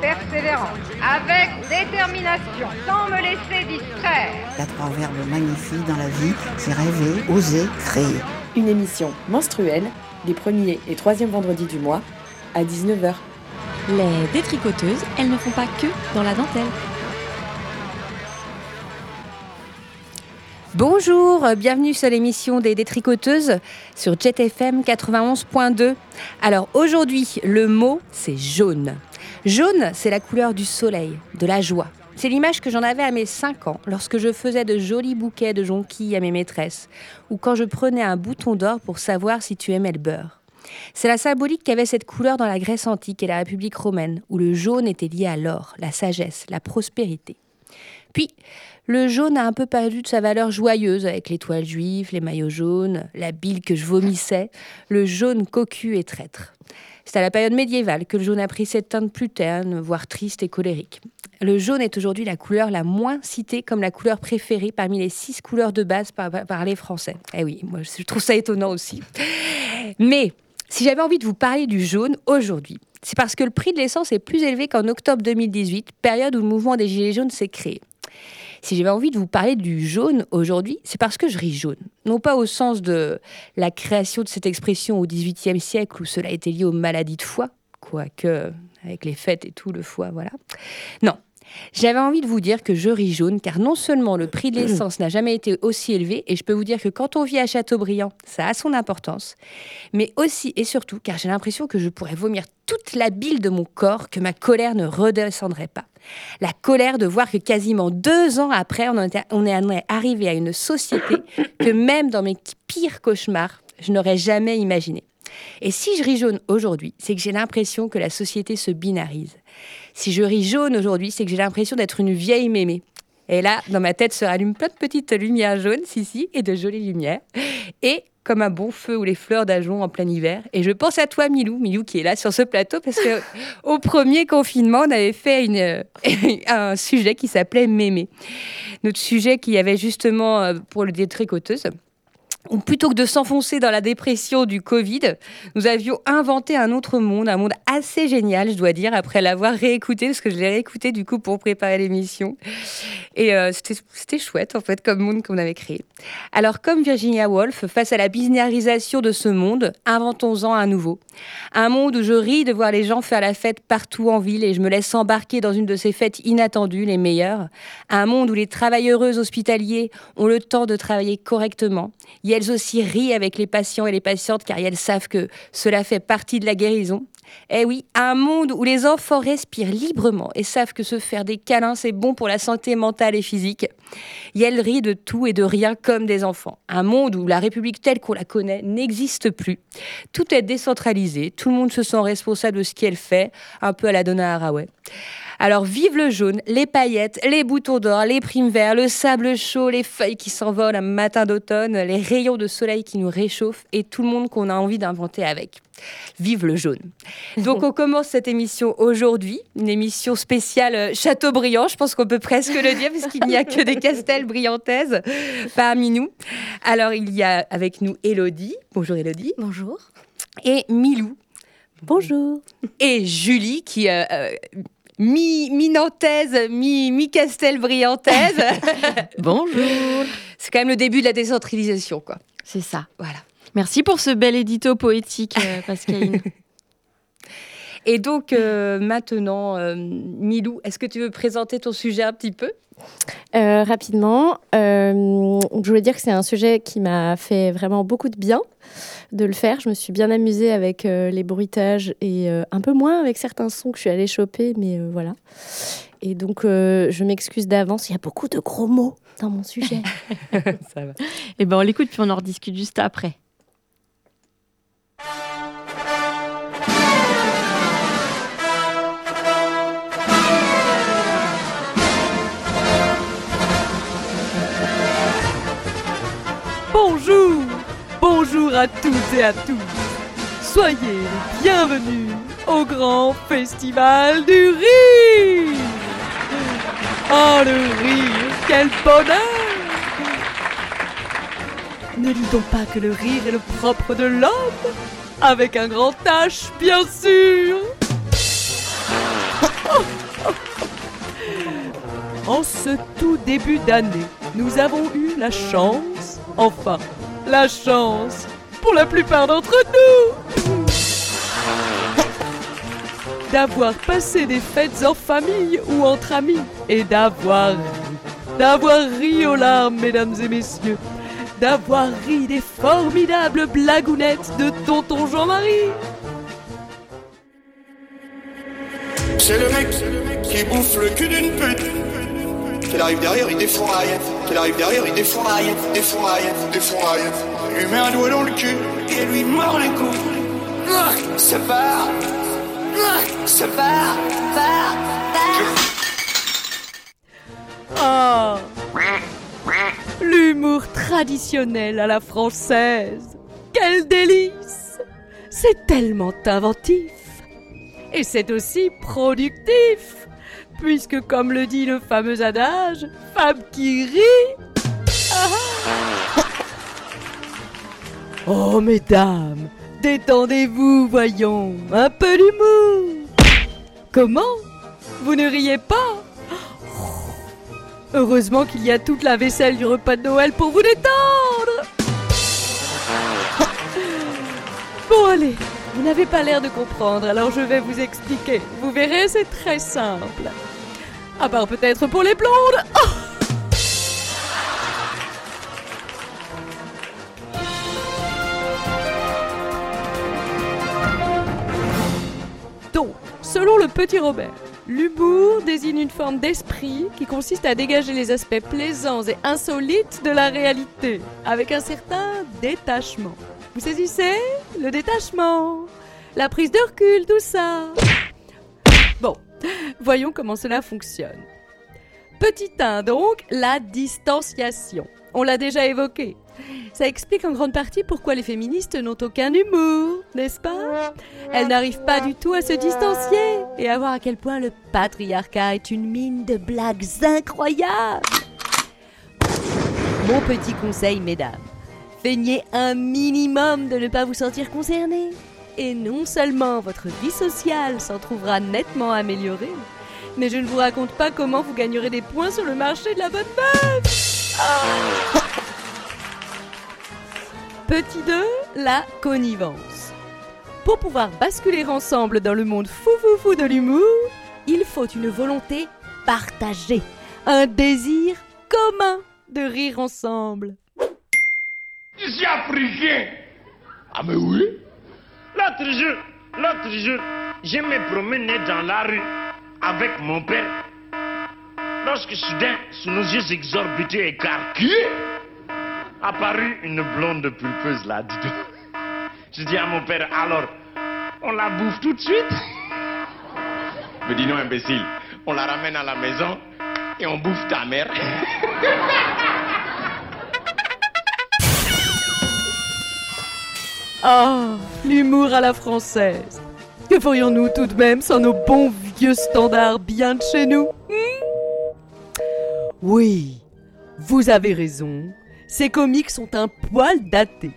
persévérance, avec détermination, sans me laisser distraire. Il y a trois verbes magnifiques dans la vie, c'est rêver, oser, créer. Une émission menstruelle, les premiers et troisièmes vendredis du mois, à 19h. Les détricoteuses, elles ne font pas que dans la dentelle. Bonjour, bienvenue sur l'émission des détricoteuses sur Jet FM 91.2. Alors aujourd'hui, le mot c'est jaune. Jaune, c'est la couleur du soleil, de la joie. C'est l'image que j'en avais à mes 5 ans lorsque je faisais de jolis bouquets de jonquilles à mes maîtresses ou quand je prenais un bouton d'or pour savoir si tu aimais le beurre. C'est la symbolique qu'avait cette couleur dans la Grèce antique et la République romaine, où le jaune était lié à l'or, la sagesse, la prospérité. Puis, le jaune a un peu perdu de sa valeur joyeuse avec l'étoile juive, les maillots jaunes, la bile que je vomissais, le jaune cocu et traître. C'est à la période médiévale que le jaune a pris cette teinte plus terne, voire triste et colérique. Le jaune est aujourd'hui la couleur la moins citée comme la couleur préférée parmi les six couleurs de base par, les Français. Eh oui, moi je trouve ça étonnant aussi. Mais si j'avais envie de vous parler du jaune aujourd'hui, c'est parce que le prix de l'essence est plus élevé qu'en octobre 2018, période où le mouvement des Gilets jaunes s'est créé. Si j'avais envie de vous parler du jaune aujourd'hui, c'est parce que je ris jaune. Non pas au sens de la création de cette expression au XVIIIe siècle où cela était lié aux maladies de foie, quoique avec les fêtes et tout, le foie, voilà. Non, j'avais envie de vous dire que je ris jaune car non seulement le prix de l'essence n'a jamais été aussi élevé, et je peux vous dire que quand on vit à Châteaubriand, ça a son importance, mais aussi et surtout car j'ai l'impression que je pourrais vomir toute la bile de mon corps, que ma colère ne redescendrait pas. La colère de voir que quasiment deux ans après, on, était, on est arrivé à une société que même dans mes pires cauchemars, je n'aurais jamais imaginé. Et si je ris jaune aujourd'hui, c'est que j'ai l'impression que la société se binarise. Si je ris jaune aujourd'hui, c'est que j'ai l'impression d'être une vieille mémé. Et là, dans ma tête se rallument plein de petites lumières jaunes, si, si, et de jolies lumières. Et comme un bon feu ou les fleurs d'ajon en plein hiver. Et je pense à toi, Milou, Milou qui est là sur ce plateau, parce que au premier confinement, on avait fait un sujet qui s'appelait Mémé. Notre sujet qui avait justement euh, pour le détricoteuse plutôt que de s'enfoncer dans la dépression du Covid, nous avions inventé un autre monde, un monde assez génial, je dois dire, après l'avoir réécouté, parce que je l'ai réécouté du coup pour préparer l'émission. Et euh, c'était chouette, en fait, comme monde qu'on avait créé. Alors, comme Virginia Woolf, face à la binarisation de ce monde, inventons-en un nouveau. Un monde où je ris de voir les gens faire la fête partout en ville et je me laisse embarquer dans une de ces fêtes inattendues, les meilleures. Un monde où les travailleuses hospitaliers ont le temps de travailler correctement et elles aussi rient avec les patients et les patientes car elles savent que cela fait partie de la guérison. Eh oui, un monde où les enfants respirent librement et savent que se faire des câlins, c'est bon pour la santé mentale et physique. Et elles rient de tout et de rien comme des enfants. Un monde où la République telle qu'on la connaît n'existe plus. Tout est décentralisé, tout le monde se sent responsable de ce qu'elle fait, un peu à la Donna Haraway. Alors vive le jaune, les paillettes, les boutons d'or, les primes verts, le sable chaud, les feuilles qui s'envolent un matin d'automne, les rayons de soleil qui nous réchauffent et tout le monde qu'on a envie d'inventer avec. Vive le jaune. Donc on commence cette émission aujourd'hui, une émission spéciale euh, Châteaubriand, je pense qu'on peut presque le dire parce qu'il n'y a que des castels briantaises parmi nous. Alors il y a avec nous Elodie. Bonjour Elodie. Bonjour. Et Milou. Bonjour. Et Julie qui euh, mi-nantaise, mi-castelbriantaise. Bonjour. C'est quand même le début de la décentralisation, quoi. C'est ça. Voilà. Merci pour ce bel édito poétique, euh, Pascaline. Et donc, euh, maintenant, euh, Milou, est-ce que tu veux présenter ton sujet un petit peu? Euh, rapidement, je voulais dire que c'est un sujet qui m'a fait vraiment beaucoup de bien de le faire. Je me suis bien amusée avec les bruitages et un peu moins avec certains sons que je suis allée choper, mais voilà. Et donc, je m'excuse d'avance, il y a beaucoup de gros mots dans mon sujet. Ça va. Eh ben, on l'écoute puis on en rediscute juste après. Bonjour. Bonjour à toutes et à tous. Soyez les bienvenus au grand festival du rire. Oh le rire, quel bonheur. Ne donc pas que le rire est le propre de l'homme Avec un grand H, bien sûr. En ce tout début d'année, nous avons eu la chance, enfin, la chance, pour la plupart d'entre nous, d'avoir passé des fêtes en famille ou entre amis et d'avoir d'avoir ri aux larmes, mesdames et messieurs, d'avoir ri des formidables blagounettes de tonton Jean-Marie. C'est le mec qui bouffe le cul d'une pute. Qu'il arrive derrière, il défouraille. Qu'il arrive derrière, il défouraille, défouraille, défouraille. Il lui met un doigt dans le cul et lui mord les couilles. Ah, Ça part. Ah, Ça part. Part. Ah L'humour traditionnel à la française. Quel délice C'est tellement inventif. Et c'est aussi productif. Puisque comme le dit le fameux adage, femme qui rit... ah. Oh mesdames, détendez-vous, voyons, un peu d'humour. Comment? Vous ne riez pas? Heureusement qu'il y a toute la vaisselle du repas de Noël pour vous détendre. Bon allez, vous n'avez pas l'air de comprendre, alors je vais vous expliquer. Vous verrez, c'est très simple. À part peut-être pour les blondes. Oh Donc, selon le petit Robert, l'humour désigne une forme d'esprit qui consiste à dégager les aspects plaisants et insolites de la réalité, avec un certain détachement. Vous saisissez Le détachement, la prise de recul, tout ça. Bon, voyons comment cela fonctionne. Petit 1, donc, la distanciation. On l'a déjà évoqué. Ça explique en grande partie pourquoi les féministes n'ont aucun humour, n'est-ce pas? Elles n'arrivent pas du tout à se distancier et à voir à quel point le patriarcat est une mine de blagues incroyables. Mon petit conseil, mesdames, feignez un minimum de ne pas vous sentir concernés. Et non seulement votre vie sociale s'en trouvera nettement améliorée, mais je ne vous raconte pas comment vous gagnerez des points sur le marché de la bonne meuf. Ah. Petit 2, la connivence. Pour pouvoir basculer ensemble dans le monde fou fou fou de l'humour, il faut une volonté partagée, un désir commun de rire ensemble. Je suis africain. Ah mais oui. L'autre jour, l'autre jour, je me promenais dans la rue avec mon père. Lorsque soudain, sous nos yeux exorbités et écarquillés, apparut une blonde pulpeuse là, dis donc. Je dis à mon père, alors, on la bouffe tout de suite? Me dit non, imbécile, on la ramène à la maison et on bouffe ta mère. Ah, l'humour à la française. Que ferions-nous tout de même sans nos bons vieux standards bien de chez nous hmm? Oui, vous avez raison. Ces comiques sont un poil datés.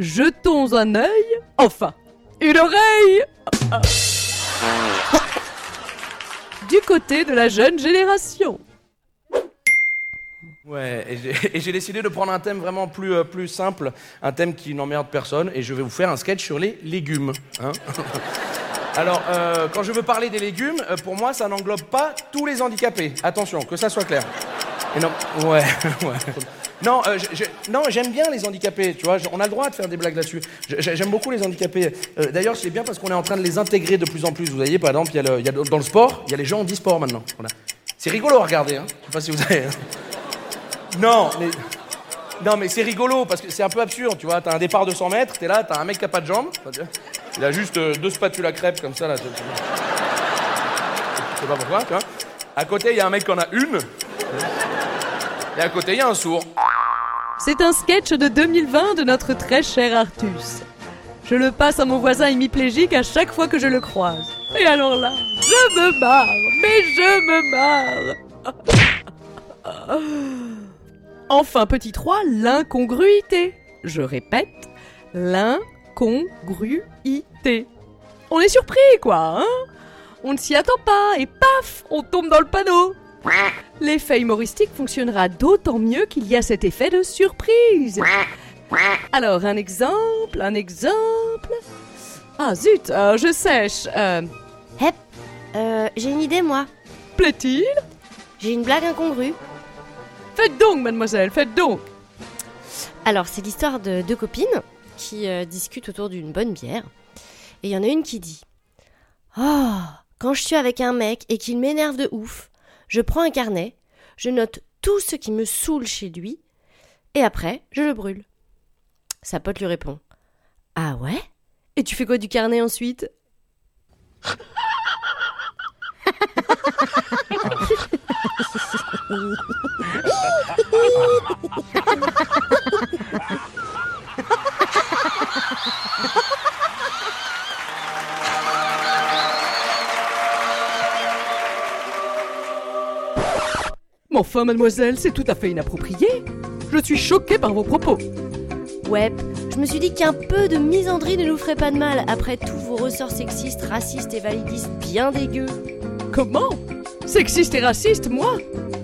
Jetons un œil, enfin, une oreille ah. du côté de la jeune génération. Ouais, et j'ai- décidé de prendre un thème vraiment plus, euh, plus simple, un thème qui n'emmerde personne, et je vais vous faire un sketch sur les légumes. hein. Alors, euh, quand je veux parler des légumes, euh, pour moi, ça n'englobe pas tous les handicapés. Attention, que ça soit clair. Non, ouais, ouais. Non, non, j'aime bien les handicapés, tu vois. On a le droit de faire des blagues là-dessus. J'ai- J'aime beaucoup les handicapés. D'ailleurs, c'est bien parce qu'on est en train de les intégrer de plus en plus. Vous voyez, par exemple, y a dans le sport, il y a les gens handisport maintenant. Voilà. C'est rigolo à regarder, hein. Je sais pas si vous avez. Non, mais. Non, c'est rigolo parce que c'est un peu absurde, tu vois. T'as un départ de 100 mètres, t'es là, t'as un mec qui a pas de jambes. Il a juste euh, deux spatules à crêpes comme ça, là. Je sais pas pourquoi, tu vois. À côté, il y a un mec qui en a une. Et à côté, il y a un sourd. C'est un sketch de 2020 de notre très cher Artus. Je le passe à mon voisin hémiplégique à chaque fois que je le croise. Et alors là, je me marre, mais je me marre. Enfin, petit 3, l'incongruité. Je répète, l'incongruité. On est surpris, quoi, hein? On ne s'y attend pas, et paf, on tombe dans le panneau. L'effet humoristique fonctionnera d'autant mieux qu'il y a cet effet de surprise. Alors, un exemple, un exemple. Ah zut, euh, je sèche. Euh, Hep, euh, j'ai une idée, moi. Plaît-il? J'ai une blague incongrue. Faites donc, mademoiselle, faites donc. Alors, c'est l'histoire de deux copines qui euh, discutent autour d'une bonne bière. Et il y en a une qui dit Oh, quand je suis avec un mec et qu'il m'énerve de ouf, je prends un carnet, je note tout ce qui me saoule chez lui, et après, je le brûle. Sa pote lui répond Ah ouais? Et tu fais quoi du carnet ensuite? enfin, mademoiselle, c'est tout à fait inapproprié. Je suis choqué par vos propos. Ouais, je me suis dit qu'un peu de misandrie ne nous ferait pas de mal après tous vos ressorts sexistes, racistes et validistes bien dégueux. Comment Sexiste et raciste, moi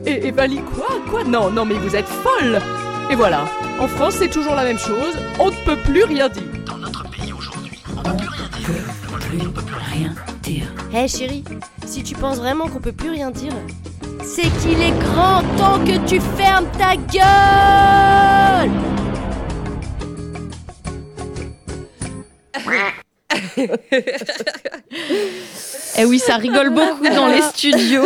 Et, et valide quoi Quoi Non, non, mais vous êtes folle Et voilà, en France, c'est toujours la même chose. On ne peut plus rien dire. Dans notre pays aujourd'hui, on ne peut plus rien dire. On ne peut plus rien dire. Hé chérie, si tu penses vraiment qu'on peut plus rien dire, c'est qu'il est grand temps que tu fermes ta gueule Eh oui, ça rigole beaucoup dans les studios.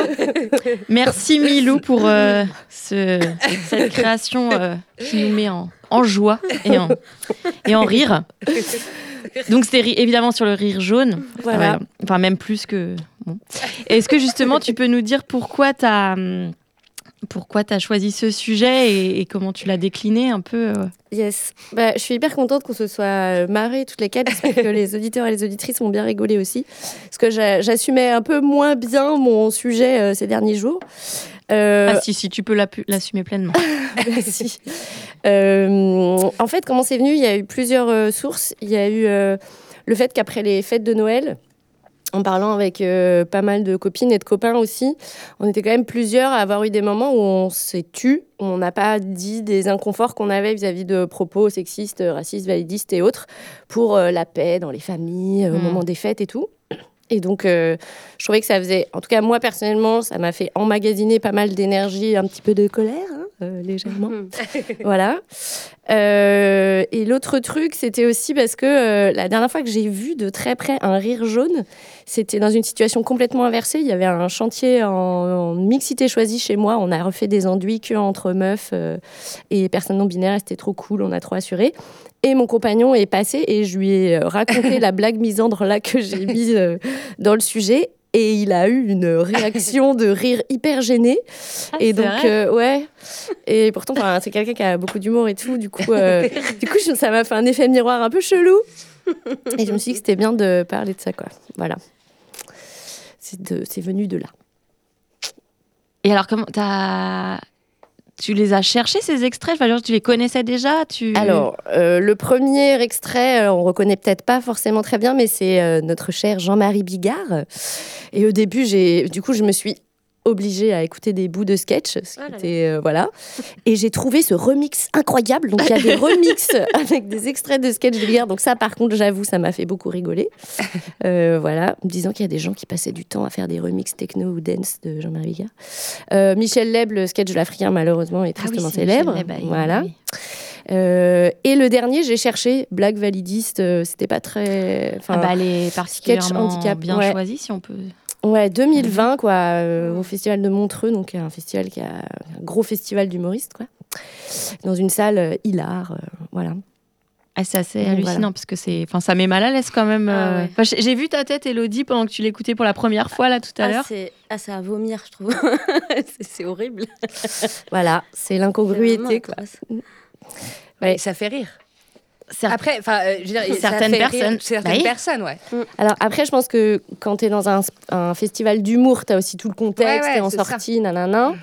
Merci Milou pour euh, ce- cette création euh, qui nous met en, en joie et en, et en rire. Donc c'était évidemment sur le rire jaune. Voilà. Enfin même plus que... bon. Est-ce que justement tu peux nous dire pourquoi tu as... Pourquoi tu as choisi ce sujet et, et comment tu l'as décliné un peu euh Yes. Bah, je suis hyper contente qu'on se soit euh, marrés toutes les quatre. J'espère que les auditeurs et les auditrices ont bien rigolé aussi. Parce que j'a- j'assumais un peu moins bien mon sujet euh, ces derniers jours. Euh, Ah si, si, tu peux l'assumer pleinement. Merci. Euh, en fait, comment c'est venu? Il y a eu plusieurs sources. Il y a eu le fait qu'après les fêtes de Noël, en parlant avec euh, pas mal de copines et de copains aussi, on était quand même plusieurs à avoir eu des moments où on s'est tu, où on n'a pas dit des inconforts qu'on avait vis-à-vis de propos sexistes, racistes, validistes et autres, pour euh, la paix dans les familles, euh, au Mm. moment des fêtes et tout. Et donc, euh, je trouvais que ça faisait, en tout cas moi personnellement, ça m'a fait emmagasiner pas mal d'énergie, un petit peu de colère, euh, légèrement. voilà. Euh, et l'autre truc, c'était aussi parce que euh, la dernière fois que j'ai vu de très près un rire jaune, c'était dans une situation complètement inversée. Il y avait un chantier en, en mixité choisie chez moi. On a refait des enduits que entre meufs et personnes non binaires. C'était trop cool, on a trop assuré. Et mon compagnon est passé et je lui ai raconté la blague misandre là que j'ai mise dans le sujet. Et il a eu une réaction de rire hyper gêné. et c'est donc, euh, ouais. Et pourtant, c'est quelqu'un qui a beaucoup d'humour et tout. Du coup, euh, du coup ça m'a fait un effet miroir un peu chelou. Et je me suis dit que c'était bien de parler de ça, quoi. Voilà. C'est venu de là. Et alors, comment t'as... Tu les as cherchés, ces extraits? Enfin, genre, Tu les connaissais déjà? Tu... Alors, euh, le premier extrait, euh, on reconnaît peut-être pas forcément très bien, mais c'est euh, notre cher Jean-Marie Bigard. Et au début, j'ai, du coup, je me suis obligée à écouter des bouts de sketch, ce qui était, euh, voilà. Et j'ai trouvé ce remix incroyable. Donc, il y a des remixes avec des extraits de sketch de Bigard. Donc ça, par contre, j'avoue, ça m'a fait beaucoup rigoler. Euh, voilà, en me disant qu'il y a des gens qui passaient du temps à faire des remixes techno ou dance de Jean-Marie Bigard. Euh, Michel Leb, le sketch de l'Africain, malheureusement, est Ah oui, tristement célèbre. Leb, ah, il- voilà. oui. Euh, et le dernier, j'ai cherché blague validiste. euh, C'était pas très. Ah enfin, bah, elle est sketch particulièrement handicap. bien ouais. choisie, si on peut... Ouais, 2020, quoi, euh, au festival de Montreux, donc un festival qui a un gros festival d'humoristes, quoi. Dans une salle euh, hilar, euh, voilà. Ah, c'est assez Donc, hallucinant voilà. parce que c'est, enfin, ça met mal à l'aise quand même. Ah euh. ouais. Enfin, j'ai vu ta tête, Elodie, pendant que tu l'écoutais pour la première fois là tout à Ah, l'heure. ah, c'est à vomir, je trouve. c'est horrible. Voilà, c'est l'incongruité, quoi. Et ça fait rire. Après, euh, je veux dire, ça Certaines rire personnes. certaines Bah oui. personnes, ouais. Alors après, je pense que quand tu es dans un, un festival d'humour, tu as aussi tout le contexte, Ouais, ouais, t'es en c'est ça. sortie, nanana.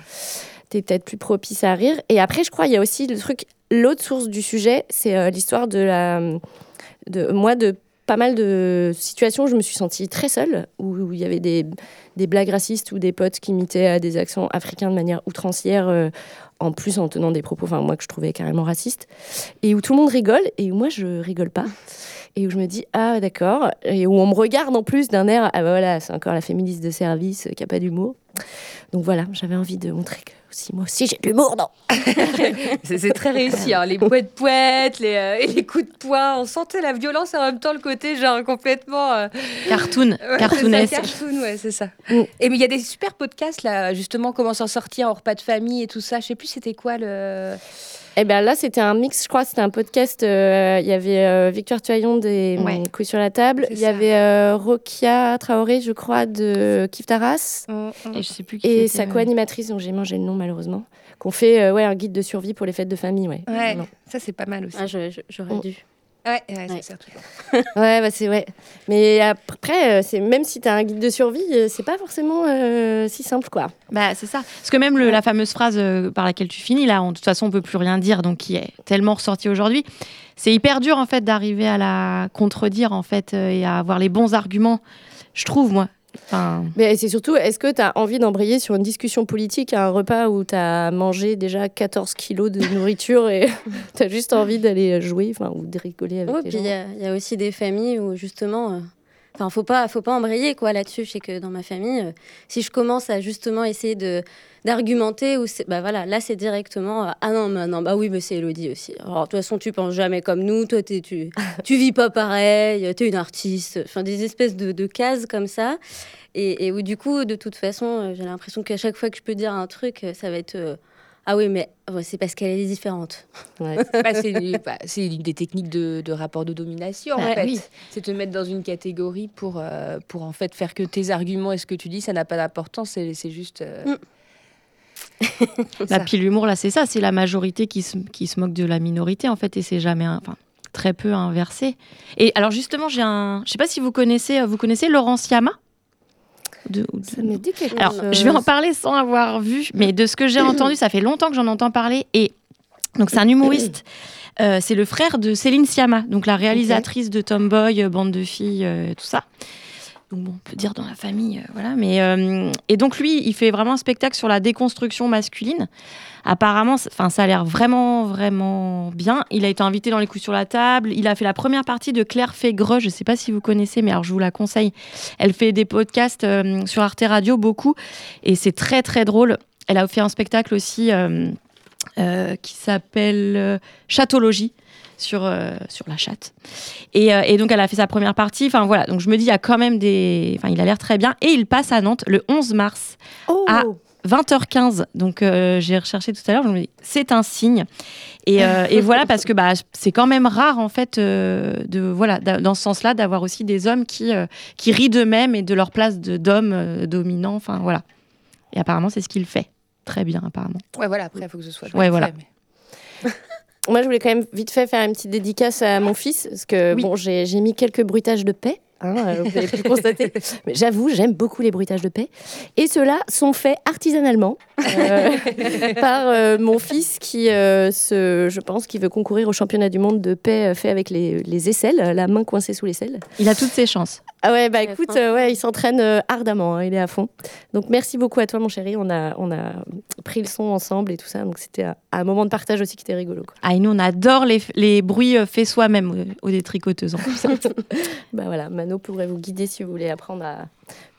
Tu es peut-être plus propice à rire. Et après, je crois, il y a aussi le truc, l'autre source du sujet, c'est euh, l'histoire de la. De, moi, de pas mal de situations où je me suis sentie très seule, où il y avait des, blagues racistes ou des potes qui imitaient euh, des accents africains de manière outrancière, euh, en plus en tenant des propos, enfin moi que je trouvais carrément racistes, et où tout le monde rigole et où moi je rigole pas. Et où je me dis, ah d'accord, et où on me regarde en plus d'un air, ah bah voilà, c'est encore la féministe de service euh, qui a pas d'humour. Donc voilà, j'avais envie de montrer que aussi, moi aussi j'ai de l'humour, non C'est très réussi, hein. les poètes poètes, les, euh, et les coups de poing. On sentait la violence et en même temps le côté genre complètement euh, Cartoon, ouais, cartoonesque. ça, cartoon, ouais, c'est ça. Et mais il y a des super podcasts là, justement, comment s'en sortir en repas de famille et tout ça. Je sais plus c'était quoi le. Eh bien là, c'était un mix, je crois, c'était un podcast. euh, Il y avait euh, Victoire Tuaillon des Ouais. Couilles sur la table. Il y avait euh, Rokia Traoré, je crois, de Kif Taras. Et je sais plus qui Et sa ouais. co-animatrice, dont j'ai mangé le nom malheureusement, qu'on fait euh, ouais, un guide de survie pour les fêtes de famille. Ouais, Ouais, ça c'est pas mal aussi. Ah, J'aurais dû. Ouais, ouais, c'est ça. toujours. ouais, bah c'est ouais. Mais après, euh, c'est même si tu as un guide de survie, euh, c'est pas forcément euh, si simple, quoi. Bah, c'est ça. Parce que même le- la fameuse phrase par laquelle tu finis, là, on- de toute façon, on peut plus rien dire, donc qui est tellement ressortie aujourd'hui, c'est hyper dur, en fait, d'arriver à la contredire, en fait, et à avoir les bons arguments, je trouve, moi. Enfin, Mais c'est surtout, est-ce que tu as envie d'embrayer sur une discussion politique à un repas où tu as mangé déjà 14 kilos de nourriture et tu as juste envie d'aller jouer ou de rigoler avec Ouais, les puis il gens y, y a aussi des familles où justement, euh, enfin, faut pas, faut pas embrayer quoi là-dessus. Je sais que dans ma famille, euh, si je commence à justement essayer de d'argumenter ou bah voilà, là c'est directement, euh, ah non, mais non, bah oui, mais c'est Elodie aussi. Alors de toute façon, tu penses jamais comme nous, toi tu, tu vis pas pareil, t'es une artiste. Enfin, des espèces de, de cases comme ça. Et, et où du coup, de toute façon, euh, j'ai l'impression qu'à chaque fois que je peux dire un truc, ça va être. Ah oui, mais c'est parce qu'elle est différente. Bah, c'est une, bah, c'est une des techniques de, de rapport de domination, en fait. oui. C'est te mettre dans une catégorie pour, euh, pour en fait faire que tes arguments et ce que tu dis, ça n'a pas d'importance, c'est c'est juste... euh, bah, puis l'humour, là, c'est ça, c'est la majorité qui se, qui se moque de la minorité, en fait, et c'est jamais, un- enfin, très peu inversé. Et alors, justement, j'ai un. Je sais pas si vous connaissez, euh, vous connaissez Laurence Yama? De, Ça me dit quelque Alors, chose. je vais en parler sans avoir vu, mais de ce que j'ai entendu, ça fait longtemps que j'en entends parler. Et donc, c'est un humoriste. Euh, c'est le frère de Céline Sciamma, donc la réalisatrice de Tomboy, euh, Bande de filles, euh, tout ça. Donc, bon, on peut dire dans la famille, voilà. Mais, et donc, lui, il fait vraiment un spectacle sur la déconstruction masculine. Apparemment, enfin, ça a l'air vraiment, vraiment bien. Il a été invité dans les coups sur la table. Il a fait la première partie de Claire Fégreux. Je ne sais pas si vous connaissez, mais alors je vous la conseille. Elle fait des podcasts euh, sur Arte Radio beaucoup, et c'est très très drôle. Elle a fait un spectacle aussi euh, euh, qui s'appelle Chatologie sur, euh, sur la chatte. Et, euh, et donc, elle a fait sa première partie. Enfin, voilà. Donc, je me dis, il y a quand même des. Enfin, il a l'air très bien. Et il passe à Nantes le 11 mars à 20h15. Donc, euh, j'ai recherché tout à l'heure. Je me dis, c'est un signe. Et, euh, et voilà, parce que bah, c'est quand même rare, en fait, euh, de, voilà, d'a- dans ce sens-là, d'avoir aussi des hommes qui, qui rient d'eux-mêmes et de leur place euh, dominants. Enfin, voilà. Et apparemment, c'est ce qu'il fait. Très bien, apparemment. Ouais, voilà, après, il faut que ce soit... Ouais, voilà. Moi, je voulais quand même vite fait faire une petite dédicace à mon fils, parce que bon, j'ai j'ai mis quelques bruitages de paix. Hein, euh, vous avez pu constater. Mais j'avoue, j'aime beaucoup les bruitages de paix. Et ceux-là sont faits artisanalement euh, par euh, mon fils qui, euh, se, je pense, qui veut concourir au championnat du monde de paix fait avec les, les aisselles, la main coincée sous l'aisselle. Il a toutes ses chances. Ah ouais, bah écoute, euh, ouais, il s'entraîne euh, ardemment, hein, il est à fond. Donc merci beaucoup à toi, mon chéri. On a, on a pris le son ensemble et tout ça. Donc c'était un, un moment de partage aussi qui était rigolo. quoi. Ah, et nous, on adore les, les bruits faits soi-même aux détricoteuses. en plus. bah voilà, Mano pourrait vous guider si vous voulez apprendre à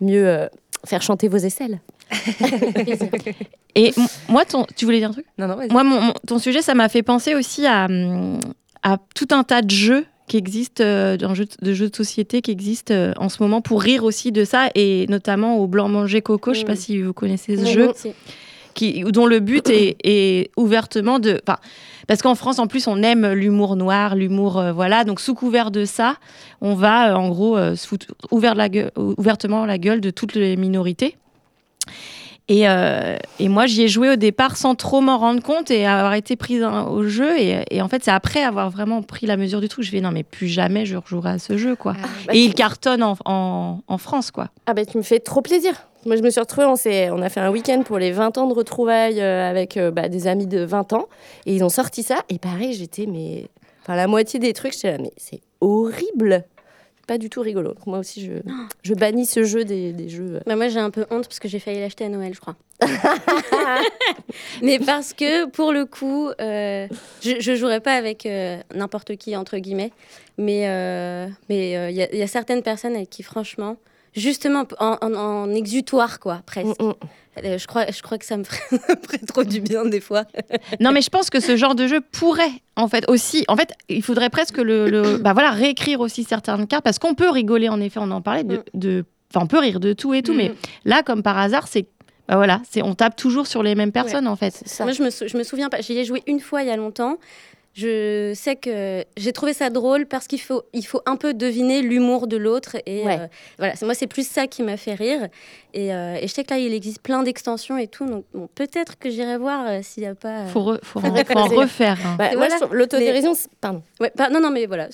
mieux euh, faire chanter vos aisselles. Et moi, ton, tu voulais dire un truc? Non, non, vas-y. Moi, mon, mon- ton sujet, ça m'a fait penser aussi à, à tout un tas de jeux qui existent, euh, de jeux de société qui existent euh, en ce moment pour rire aussi de ça, et notamment au blanc manger coco. Je sais pas Mm. si vous connaissez ce jeu. Si. Qui, dont le but est, est ouvertement de. Parce qu'en France, en plus, on aime l'humour noir, l'humour. euh, voilà. Donc, sous couvert de ça, on va, euh, en gros, euh, se foutre ouvert la gueule- ouvertement la gueule de toutes les minorités. Et, et moi, j'y ai joué au départ sans trop m'en rendre compte et avoir été prise hein, au jeu. Et, et en fait, c'est après avoir vraiment pris la mesure du truc, je vais non, mais plus jamais je rejouerai à ce jeu, quoi. bah, et tu- il cartonne en, en, en France, quoi. Ah bah tu me fais trop plaisir. Moi je me suis retrouvée, on, on a fait un week-end pour les 20 ans de retrouvailles euh, avec euh, bah, des amis de 20 ans et ils ont sorti ça et pareil j'étais mais enfin la moitié des trucs j'étais là mais c'est horrible. Pas du tout rigolo. Donc, moi aussi je, je bannis ce jeu des, des jeux. euh. Bah, moi, j'ai un peu honte parce que j'ai failli l'acheter à Noël, je crois. Mais parce que, pour le coup, euh, je, je jouerais pas avec euh, n'importe qui, entre guillemets. Mais euh, mais il y, y a certaines personnes avec qui, franchement, justement, en, en- en exutoire, quoi, presque. Euh, je, crois, je crois que ça me ferait, trop du bien, des fois. Non, mais je pense que ce genre de jeu pourrait, en fait, aussi. En fait, il faudrait presque le, le- bah voilà, réécrire aussi certaines cartes parce qu'on peut rigoler, en effet, on en parlait, de, de- enfin, on peut rire de tout et tout, mais là, comme par hasard, c'est, bah voilà, c'est, on tape toujours sur les mêmes personnes, en fait. Moi, je me, sou- je me souviens pas. J'y ai joué une fois il y a longtemps. Je sais que j'ai trouvé ça drôle parce qu'il faut, il faut un peu deviner l'humour de l'autre. Et Ouais. euh, voilà, c'est- moi, c'est plus ça qui m'a fait rire. Et, euh, et je sais que là, il existe plein d'extensions et tout. Donc, bon, peut-être que j'irai voir euh, s'il n'y a pas. euh, Faut, re- faut, en- faudrait faut en refaire. hein. Bah, voilà. l'autodérision, Mais- pardon. Ouais, pas- non, non, mais voilà.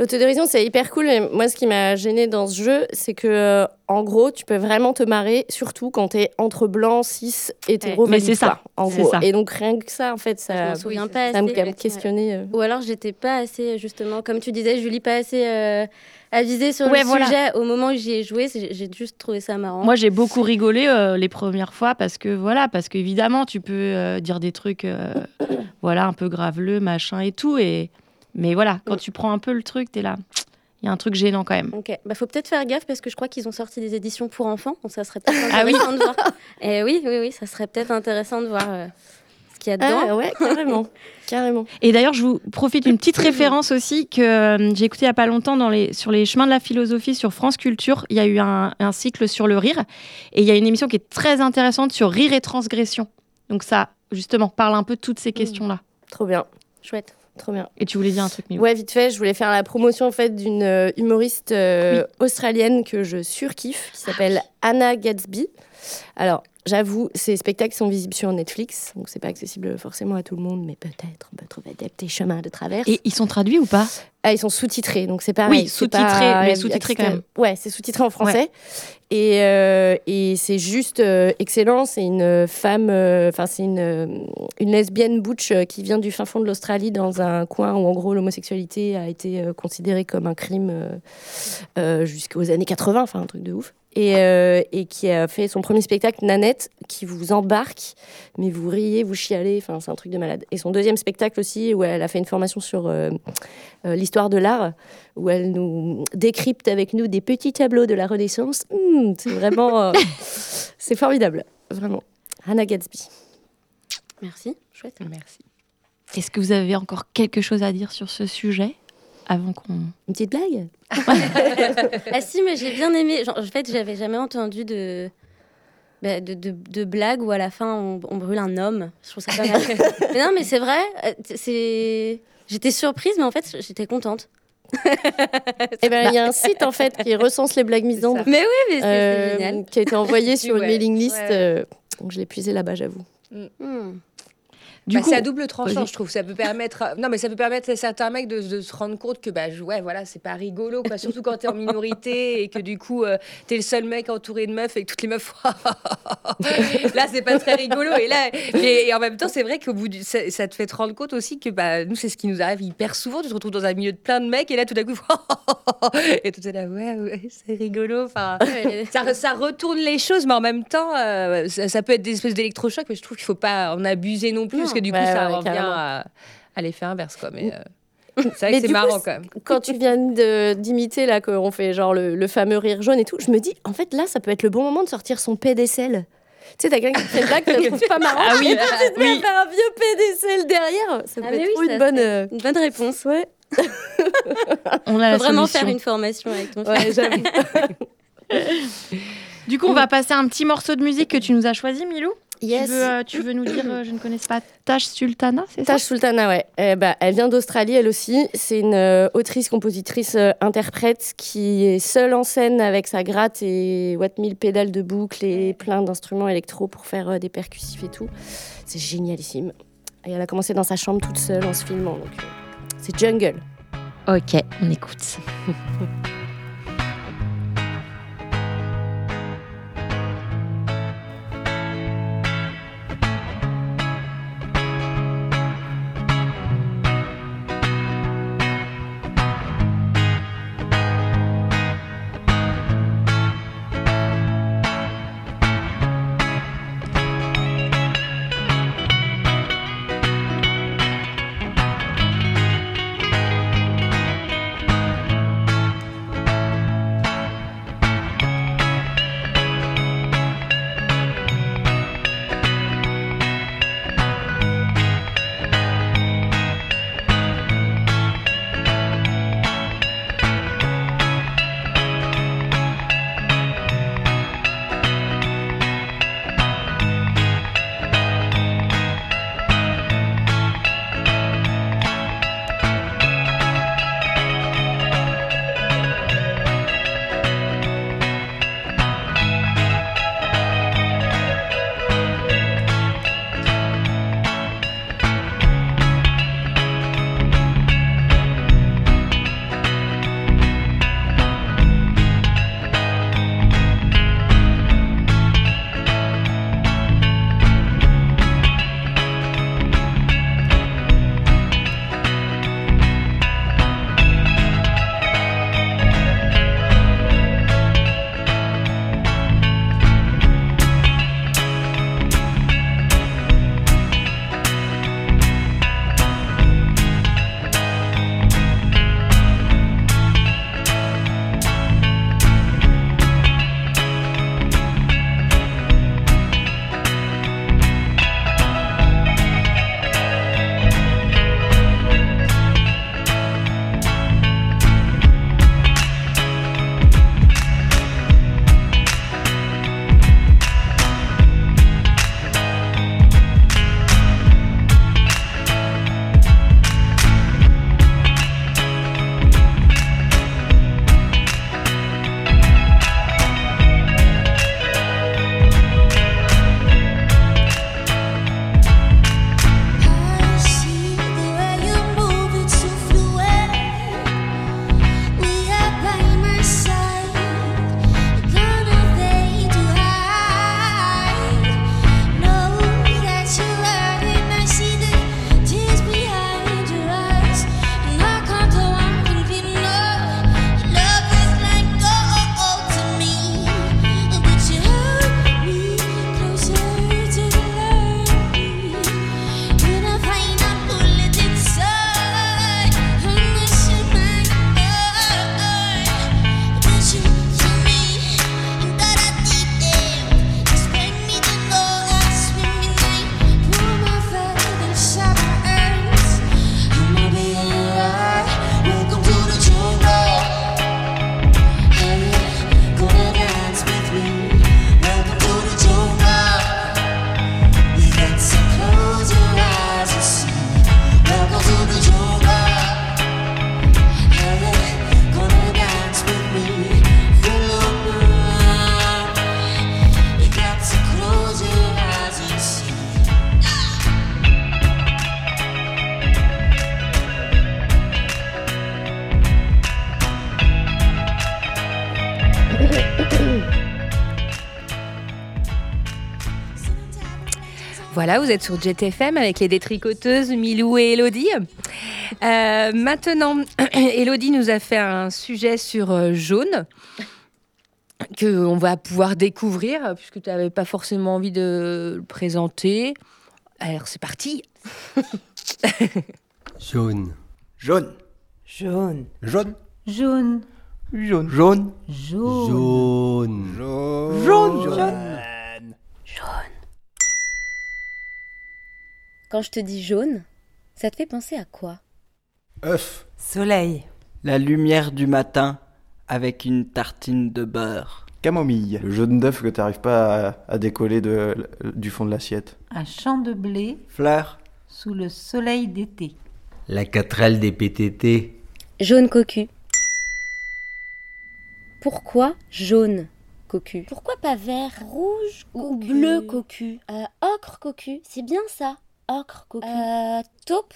L'autodérision, c'est hyper cool. Mais moi, ce qui m'a gêné dans ce jeu, c'est que, euh, en gros, tu peux vraiment te marrer, surtout quand t'es entre blancs, cis, hétéro, Mais c'est ça. En gros. ça. Et donc, rien que ça, en fait, Je ça, m'en souviens pas ça me assez. quand même questionner. euh. Ou alors, j'étais pas assez, justement, comme tu disais, Julie, pas assez euh, avisée sur Ouais, le voilà. sujet au moment où j'y ai joué. J'ai juste trouvé ça marrant. Moi, j'ai beaucoup rigolé euh, les premières fois parce que voilà, parce qu'évidemment, tu peux euh, dire des trucs, euh, voilà, un peu graveleux, machin et tout, et mais voilà, quand tu prends un peu le truc, t'es là, il y a un truc gênant quand même. Ok, bah faut peut-être faire gaffe parce que je crois qu'ils ont sorti des éditions pour enfants, donc ça serait peut-être Ah oui intéressant de voir. Et oui, oui, oui, ça serait peut-être intéressant de voir euh, ce qu'il y a dedans. Ah ouais, carrément. carrément. Et d'ailleurs, je vous profite d'une petite référence aussi que euh, j'ai écouté il y a pas longtemps dans les, sur les chemins de la philosophie sur France Culture. Il y a eu un, un cycle sur le rire et il y a une émission qui est très intéressante sur rire et transgression. Donc ça, justement, parle un peu de toutes ces questions-là. Trop bien. Chouette. Trop bien. Et tu voulais dire un truc, Milou Ouais, vite fait, je voulais faire la promotion en fait d'une euh, humoriste euh, australienne que je surkiffe, qui s'appelle Anna Gatsby. Alors, j'avoue, ces spectacles sont visibles sur Netflix, donc c'est pas accessible forcément à tout le monde, mais peut-être on peut trouver des petits chemins de traverse. Et ils sont traduits ou pas? Ah, ils sont sous-titrés, donc c'est pareil. Oui, sous-titrés, pas- mais sous-titrés quand même. Ouais, c'est sous-titré en français. Et, euh, et c'est juste euh, excellent. C'est une femme, euh, enfin, c'est une, une lesbienne butch qui vient du fin fond de l'Australie, dans un coin où, en gros, l'homosexualité a été considérée comme un crime jusqu'aux années 80, enfin, un truc de ouf. Et, euh, et qui a fait son premier spectacle, Nanette, qui vous embarque, mais vous riez, vous chialez, enfin, c'est un truc de malade. Et son deuxième spectacle aussi, où elle a fait une formation sur euh, euh, l'histoire de l'art, où elle nous décrypte avec nous des petits tableaux de la Renaissance. Mmh, c'est vraiment. euh, c'est formidable, vraiment. Hannah Gatsby. Merci, chouette. Merci. Est-ce que vous avez encore quelque chose à dire sur ce sujet? Avant qu'on. Une petite blague ah si, mais j'ai bien aimé. Genre, en fait, j'avais jamais entendu de, bah, de, de, de blague où à la fin on, on brûle un homme. Je trouve ça pas mal. mais non, mais c'est vrai. euh, C'est. J'étais surprise, mais en fait, j'étais contente. Eh ben, il y a un site en fait qui recense les blagues misandres. Mais oui, mais Euh, génial. Qui a été envoyé sur une mailing list. ouais, euh, donc je l'ai puisé là-bas, j'avoue. Hmm. Du Bah, coup- c'est à double tranchant, je trouve. Ça peut permettre, à- non, mais ça peut permettre à certains mecs de, de se rendre compte que, bah, ouais, voilà, c'est pas rigolo, quoi. Surtout quand t'es en minorité et que du coup, euh, t'es le seul mec entouré de meufs et que toutes les meufs, là, c'est pas très rigolo. Et là, et, et en même temps, c'est vrai qu'au bout du, ça, ça te fait te rendre compte aussi que, bah, nous, c'est ce qui nous arrive hyper souvent. Tu te retrouves dans un milieu de plein de mecs et là, tout d'un coup, et tout est là, ouais, ouais, c'est rigolo. Enfin, ça, ça retourne les choses, mais en même temps, euh, ça, ça peut être des espèces d'électrochocs, mais je trouve qu'il faut pas en abuser non plus, Non. parce que du coup, Ouais, ça ouais, revient carrément. à, à l'effet inverse, quoi. Mais euh, c'est vrai Mais que c'est coup, marrant quand même. Quand tu viens de- d'imiter là qu'on fait genre le, le fameux rire jaune et tout, je me dis en fait là ça peut être le bon moment de sortir son PDSL. Tu sais, t'as quelqu'un qui te fait blague, tu la trouves pas marrant. Ah oui, mets oui. à faire un vieux PDSL derrière. Ça peut Ah, être oui, ça une bonne. euh, Une bonne réponse. Ouais. On a la Faut vraiment solution. faire une formation avec ton Ouais. Du coup, on va passer à un petit morceau de musique que tu nous as choisi, Milou. Yes. Tu, veux, euh, tu veux nous dire, euh, je ne connais pas, Tash Sultana, c'est ça? Tash Sultana, ouais. Eh bah, elle vient d'Australie, elle aussi. C'est une euh, autrice, compositrice, euh, interprète qui est seule en scène avec sa gratte et what mille pédales de boucle et plein d'instruments électro pour faire euh, des percussifs et tout. C'est génialissime. Et elle a commencé dans sa chambre toute seule en se filmant. Donc, euh, c'est Jungle. Ok, on écoute. vous êtes sur JTFM avec les détricoteuses Milou et Elodie. Euh, maintenant, Elodie nous a fait un sujet sur euh, jaune que on va pouvoir découvrir puisque tu n'avais pas forcément envie de le présenter. Alors c'est parti. Jaune. Jaune. Jaune. Jaune. Jaune. Jaune. Jaune. Jaune. Jaune. Jaune. Jaune. Quand je te dis jaune, ça te fait penser à quoi? Œuf, Soleil. La lumière du matin avec une tartine de beurre. Camomille. Le jaune d'œuf que t'arrives pas à, à décoller de, du fond de l'assiette. Un champ de blé Fleur. sous le soleil d'été. La quatrelle des PTT. Jaune cocu. Pourquoi jaune cocu? Pourquoi pas vert, rouge ou bleu cocu Euh, Ocre cocu, c'est bien ça. Ocre cocu. Euh, taupe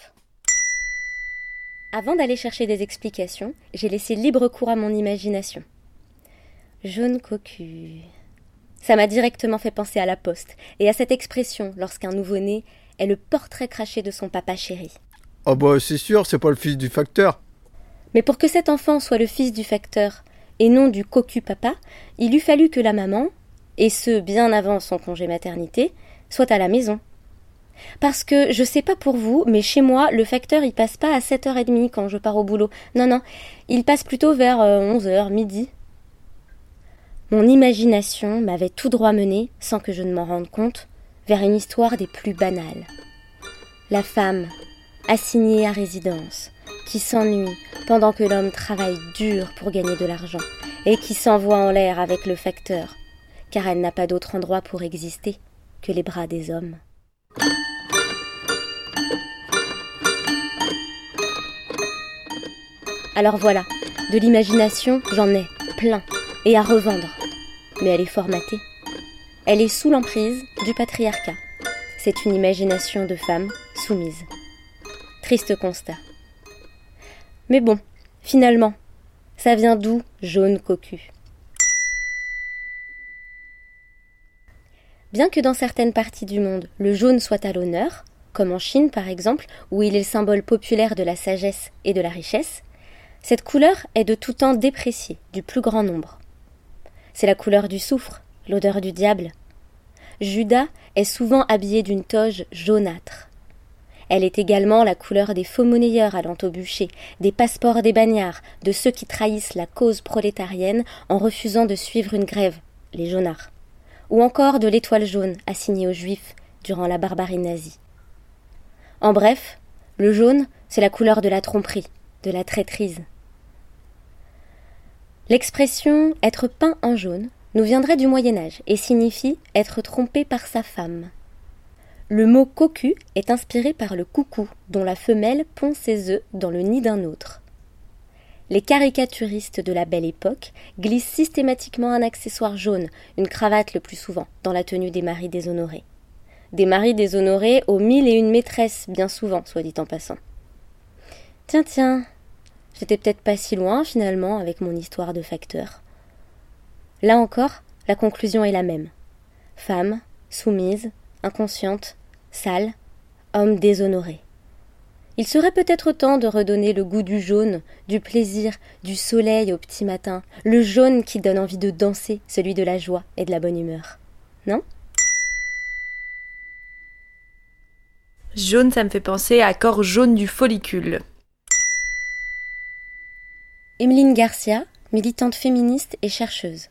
Avant d'aller chercher des explications, j'ai laissé libre cours à mon imagination. Jaune cocu. Ça m'a directement fait penser à la poste et à cette expression lorsqu'un nouveau-né est le portrait craché de son papa chéri. Oh bah c'est sûr, c'est pas le fils du facteur. Mais pour que cet enfant soit le fils du facteur et non du cocu papa, il eût fallu que la maman, et ce bien avant son congé maternité, soit à la maison. Parce que je sais pas pour vous, mais chez moi, le facteur il passe pas à 7h30 quand je pars au boulot. Non, non, il passe plutôt vers 11h, midi. Mon imagination m'avait tout droit mené, sans que je ne m'en rende compte, vers une histoire des plus banales. La femme, assignée à résidence, qui s'ennuie pendant que l'homme travaille dur pour gagner de l'argent, et qui s'envoie en l'air avec le facteur, car elle n'a pas d'autre endroit pour exister que les bras des hommes. Alors voilà, de l'imagination, j'en ai plein, et à revendre. Mais elle est formatée. Elle est sous l'emprise du patriarcat. C'est une imagination de femme soumise. Triste constat. Mais bon, finalement, ça vient d'où jaune cocu? Bien que dans certaines parties du monde, le jaune soit à l'honneur, comme en Chine par exemple, où il est le symbole populaire de la sagesse et de la richesse, cette couleur est de tout temps dépréciée du plus grand nombre. C'est la couleur du soufre, l'odeur du diable. Judas est souvent habillé d'une toge jaunâtre. Elle est également la couleur des faux monnayeurs allant au bûcher, des passeports des bagnards, de ceux qui trahissent la cause prolétarienne en refusant de suivre une grève, les jaunards, ou encore de l'étoile jaune assignée aux juifs durant la barbarie nazie. En bref, le jaune, c'est la couleur de la tromperie, de la traîtrise. L'expression être peint en jaune nous viendrait du Moyen Âge et signifie être trompé par sa femme. Le mot cocu est inspiré par le coucou, dont la femelle pond ses œufs dans le nid d'un autre. Les caricaturistes de la belle époque glissent systématiquement un accessoire jaune, une cravate le plus souvent, dans la tenue des maris déshonorés. Des maris déshonorés aux mille et une maîtresses, bien souvent, soit dit en passant. Tiens, tiens, j'étais peut-être pas si loin finalement avec mon histoire de facteur. Là encore, la conclusion est la même. Femme, soumise, inconsciente, sale, homme déshonoré. Il serait peut-être temps de redonner le goût du jaune, du plaisir, du soleil au petit matin, le jaune qui donne envie de danser, celui de la joie et de la bonne humeur. Non? Jaune, ça me fait penser à corps jaune du follicule. Emeline Garcia, militante féministe et chercheuse.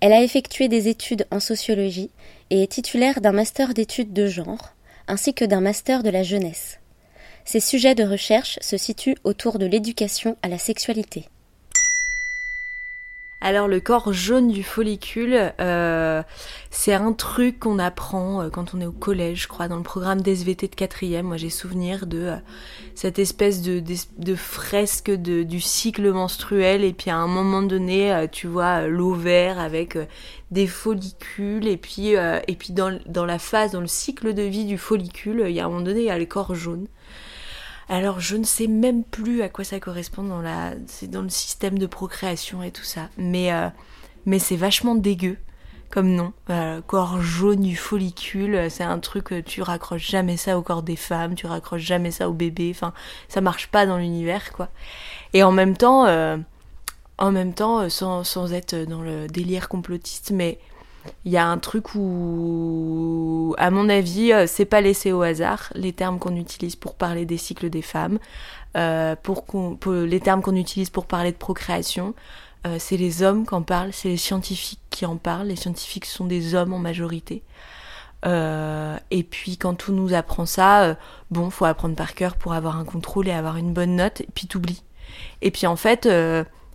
Elle a effectué des études en sociologie et est titulaire d'un master d'études de genre, ainsi que d'un master de la jeunesse. Ses sujets de recherche se situent autour de l'éducation à la sexualité. Alors le corps jaune du follicule, euh, c'est un truc qu'on apprend euh, quand on est au collège, je crois, dans le programme d'SVT de quatrième. Moi j'ai souvenir de euh, cette espèce de, fresque du cycle menstruel et puis à un moment donné, tu vois l'ovaire avec des follicules et puis dans la phase, dans le cycle de vie du follicule, il y a un moment donné, il y a le corps jaune. Alors je ne sais même plus à quoi ça correspond dans la, c'est dans le système de procréation et tout ça. Mais euh, mais c'est vachement dégueu comme nom. Euh, corps jaune du follicule, c'est un truc que tu raccroches jamais ça au corps des femmes, tu raccroches jamais ça au bébé. Enfin, ça marche pas dans l'univers quoi. Et en même temps, euh, en même temps, euh, sans sans être dans le délire complotiste, mais il y a un truc où, à mon avis, euh, c'est pas laissé au hasard les termes qu'on utilise pour parler des cycles des femmes, euh, pour, les termes qu'on utilise pour parler de procréation. Euh, c'est les hommes qui en parlent, c'est les scientifiques qui en parlent. Les scientifiques sont des hommes en majorité. Et puis quand tout nous apprend ça, bon, faut apprendre par cœur pour avoir un contrôle et avoir une bonne note, et puis t'oublies. Et puis en fait,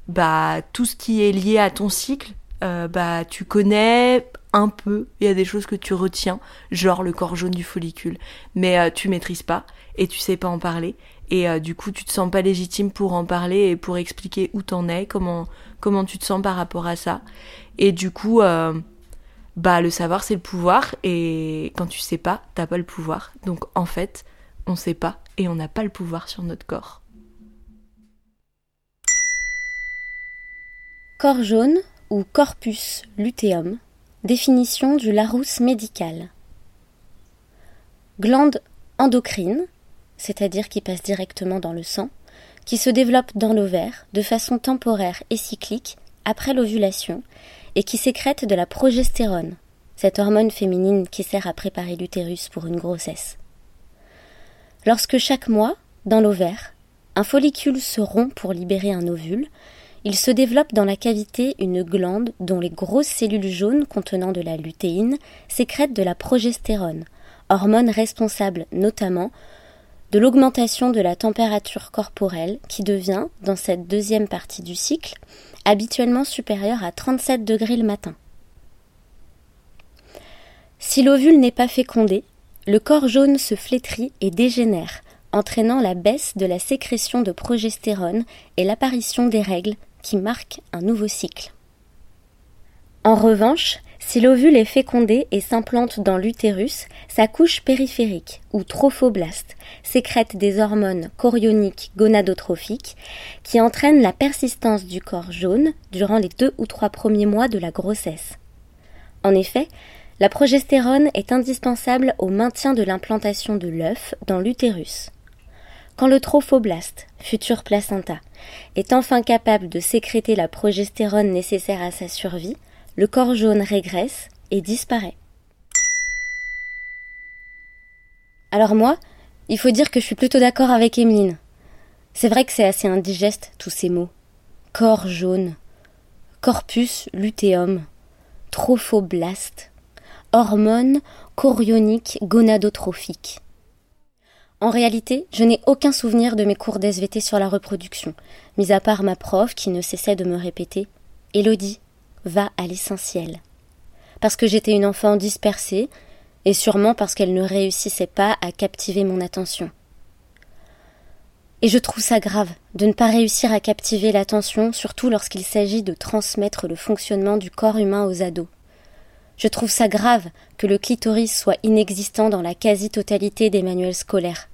bah tout ce qui est lié à ton cycle, euh, bah tu connais un peu, il y a des choses que tu retiens, genre le corps jaune du follicule, mais euh, tu maîtrises pas et tu sais pas en parler. Et euh, du coup tu te sens pas légitime pour en parler et pour expliquer où t'en es, comment comment tu te sens par rapport à ça. Et du coup bah le savoir c'est le pouvoir. Et quand tu sais pas t'as pas le pouvoir. Donc en fait on sait pas et on n'a pas le pouvoir sur notre corps. Corps jaune ou corpus luteum, définition du Larousse médical. Glande endocrine, c'est-à-dire qui passe directement dans le sang, qui se développe dans l'ovaire de façon temporaire et cyclique après l'ovulation et qui sécrète de la progestérone, cette hormone féminine qui sert à préparer l'utérus pour une grossesse. Lorsque chaque mois, dans l'ovaire, un follicule se rompt pour libérer un ovule, il se développe dans la cavité une glande dont les grosses cellules jaunes contenant de la lutéine sécrètent de la progestérone, hormone responsable notamment de l'augmentation de la température corporelle qui devient, dans cette deuxième partie du cycle, habituellement supérieure à 37 degrés le matin. Si l'ovule n'est pas fécondé, le corps jaune se flétrit et dégénère, entraînant la baisse de la sécrétion de progestérone et l'apparition des règles qui marquent un nouveau cycle. En revanche, si l'ovule est fécondé et s'implante dans l'utérus, sa couche périphérique, ou trophoblaste, sécrète des hormones chorioniques gonadotrophiques qui entraînent la persistance du corps jaune durant les deux ou trois premiers mois de la grossesse. En effet, la progestérone est indispensable au maintien de l'implantation de l'œuf dans l'utérus. Quand le trophoblaste, futur placenta, est enfin capable de sécréter la progestérone nécessaire à sa survie, le corps jaune régresse et disparaît. Alors moi, il faut dire que je suis plutôt d'accord avec Emeline. C'est vrai que c'est assez indigeste tous ces mots. Corps jaune, corpus luteum, trophoblaste, hormone chorionique gonadotrophique. En réalité, je n'ai aucun souvenir de mes cours d'SVT sur la reproduction, mis à part ma prof qui ne cessait de me répéter Élodie, va à l'essentiel. Parce que j'étais une enfant dispersée, et sûrement parce qu'elle ne réussissait pas à captiver mon attention. Et je trouve ça grave de ne pas réussir à captiver l'attention, surtout lorsqu'il s'agit de transmettre le fonctionnement du corps humain aux ados. Je trouve ça grave que le clitoris soit inexistant dans la quasi-totalité des manuels scolaires.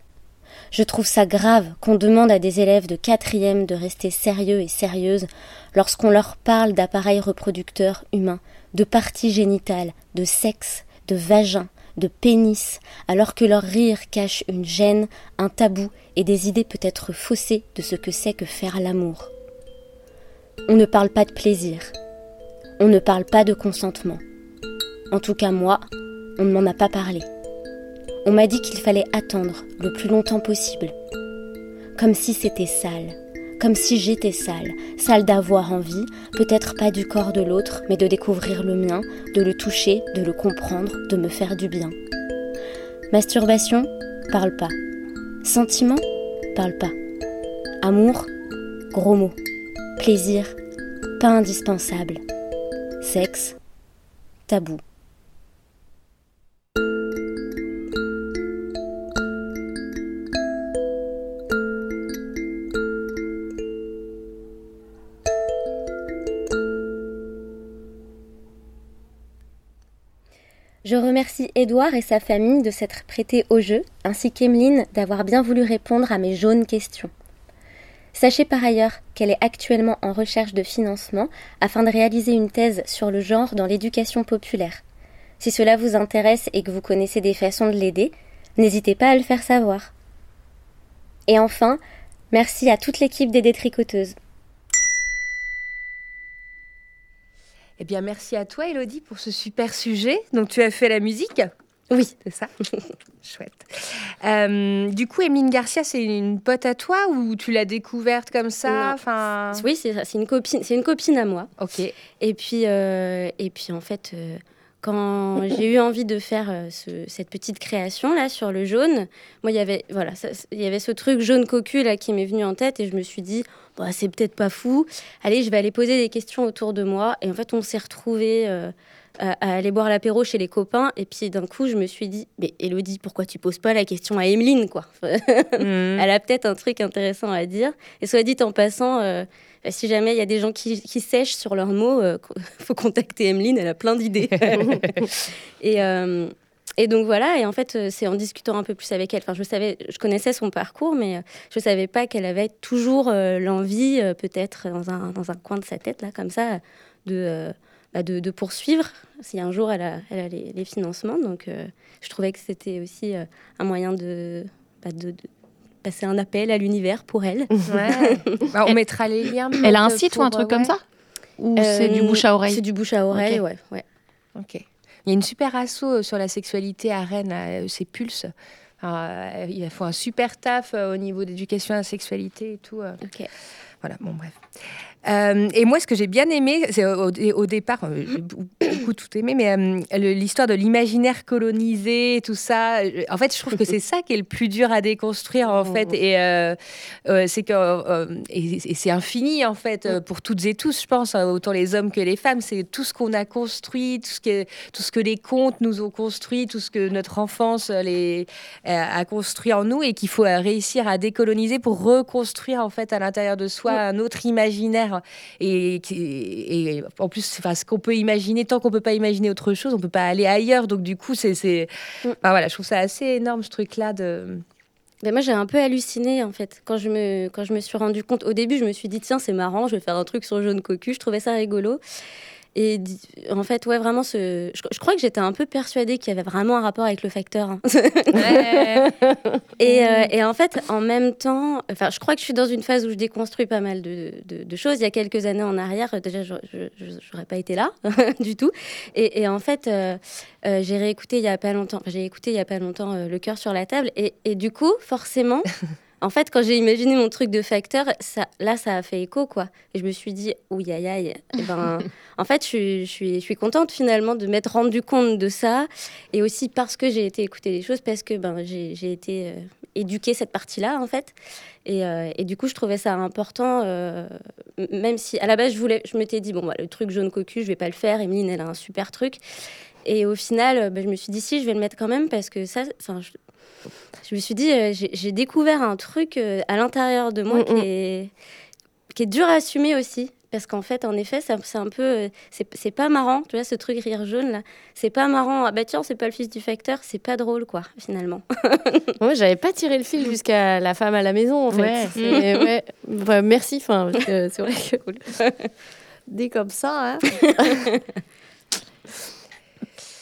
Je trouve ça grave qu'on demande à des élèves de quatrième de rester sérieux et sérieuses lorsqu'on leur parle d'appareils reproducteurs humains, de parties génitales, de sexe, de vagin, de pénis, alors que leur rire cache une gêne, un tabou et des idées peut-être faussées de ce que c'est que faire l'amour. On ne parle pas de plaisir. On ne parle pas de consentement. En tout cas, moi, on ne m'en a pas parlé. On m'a dit qu'il fallait attendre le plus longtemps possible. Comme si c'était sale. Comme si j'étais sale. Sale d'avoir envie, peut-être pas du corps de l'autre, mais de découvrir le mien, de le toucher, de le comprendre, de me faire du bien. Masturbation Parle pas. Sentiment Parle pas. Amour Gros mot. Plaisir Pas indispensable. Sexe Tabou. Je remercie Édouard et sa famille de s'être prêtés au jeu, ainsi qu'Emeline d'avoir bien voulu répondre à mes jaunes questions. Sachez par ailleurs qu'elle est actuellement en recherche de financement afin de réaliser une thèse sur le genre dans l'éducation populaire. Si cela vous intéresse et que vous connaissez des façons de l'aider, n'hésitez pas à le faire savoir. Et enfin, merci à toute l'équipe des détricoteuses. Eh bien, merci à toi, Elodie, pour ce super sujet. Donc, tu as fait la musique? Oui. C'est ça? Chouette. Euh, du coup, Emeline Garcia, c'est une pote à toi ou tu l'as découverte comme ça? Enfin... Oui, c'est une, copine, c'est une copine à moi. Ok. Et puis, euh, et puis en fait, euh, quand j'ai eu envie de faire euh, ce- cette petite création là sur le jaune, moi il y avait voilà, il y avait ce truc jaune cocu là qui m'est venu en tête et je me suis dit bah, c'est peut-être pas fou. Allez, je vais aller poser des questions autour de moi et en fait on s'est retrouvés euh, à, à aller boire l'apéro chez les copains et puis d'un coup je me suis dit mais Elodie pourquoi tu poses pas la question à Emeline quoi? Elle a peut-être un truc intéressant à dire et soit dit en passant. euh, si jamais il y a des gens qui, qui sèchent sur leurs mots, il faut contacter Emeline, elle a plein d'idées. et, euh, et donc voilà, et en fait, euh, c'est en discutant un peu plus avec elle. Enfin, je savais, je connaissais son parcours, mais euh, je savais pas qu'elle avait toujours euh, l'envie, euh, peut-être dans un, dans un coin de sa tête, là, comme ça, de, euh, bah, de, de poursuivre. Si un jour elle a, elle a les, les financements. Donc, euh, je trouvais que c'était aussi euh, un moyen de, bah, de, de passer un appel à l'univers pour elle. Ouais. Bah, on mettra les liens. Elle a un site ou un truc comme ça Ou c'est du Euh, bouche à oreille C'est du bouche à oreille, Ok. ouais. ouais. Ok. Il y a une super asso euh, sur la sexualité à Rennes, euh, c'est Pulse. Euh, ils font un super taf au niveau d'éducation à la sexualité et tout. euh. Voilà, bon, bref. Euh, et moi, ce que j'ai bien aimé, c'est au, départ, euh, j'ai beaucoup tout aimé, mais euh, l'histoire de l'imaginaire colonisé, tout ça. En fait, je trouve que c'est ça qui est le plus dur à déconstruire, en fait. Et euh, euh, c'est que et, et c'est infini, en fait, pour toutes et tous, je pense, autant les hommes que les femmes. C'est tout ce qu'on a construit, tout ce que tout ce que les contes nous ont construit, tout ce que notre enfance les, a construit en nous, et qu'il faut réussir à décoloniser pour reconstruire, en fait, à l'intérieur de soi un autre imaginaire. Et, en plus, enfin, ce qu'on peut imaginer, tant qu'on peut pas imaginer autre chose, on peut pas aller ailleurs. Donc du coup, c'est, c'est, enfin, voilà, je trouve ça assez énorme ce truc-là de. Ben moi, j'ai un peu halluciné, en fait, quand je, me, quand je me suis rendu compte. Au début, je me suis dit, tiens, c'est marrant, je vais faire un truc sur jaune cocu. Je trouvais ça rigolo. Et en fait, ouais, vraiment, ce... je, je crois que j'étais un peu persuadée qu'il y avait vraiment un rapport avec le facteur. hein. et, euh, et en fait, en même temps, enfin, je crois que je suis dans une phase où je déconstruis pas mal de, de- de choses. Il y a quelques années en arrière, euh, déjà, je n'aurais pas été là du tout. Et, et en fait, euh, euh, j'ai réécouté il y a pas longtemps, enfin, j'ai écouté il y a pas longtemps euh, Le cœur sur la table. Et, et du coup, forcément, en fait, quand j'ai imaginé mon truc de facteur, ça, là, ça a fait écho, quoi. Et je me suis dit, ouïe, aïe, aïe. Eh ben, en fait, je suis, je, suis, je suis contente finalement de m'être rendu compte de ça. Et aussi parce que j'ai été écouter des choses, parce que ben, j'ai j'ai été euh, éduquée cette partie-là, en fait. Et, euh, et du coup, je trouvais ça important, euh, même si à la base, je, voulais, je m'étais dit, bon, bah, le truc jaune cocu, je vais pas le faire. Emeline, elle a un super truc. Et au final, bah, je me suis dit, si, je vais le mettre quand même, parce que ça, enfin, je, me suis dit, euh, j'ai découvert un truc euh, à l'intérieur de moi Mm, qui, mm. est, qui est dur à assumer aussi. Parce qu'en fait, en effet, c'est un peu. euh, C'est pas marrant, tu vois, ce truc rire jaune là. C'est pas marrant. Ah bah tiens, c'est pas le fils du facteur, c'est pas drôle, quoi, finalement. Moi, j'avais pas tiré le fil jusqu'à la femme à la maison, en fait. Ouais. C'est- ouais. Bah, merci, enfin, parce que c'est vrai que dit comme ça, hein.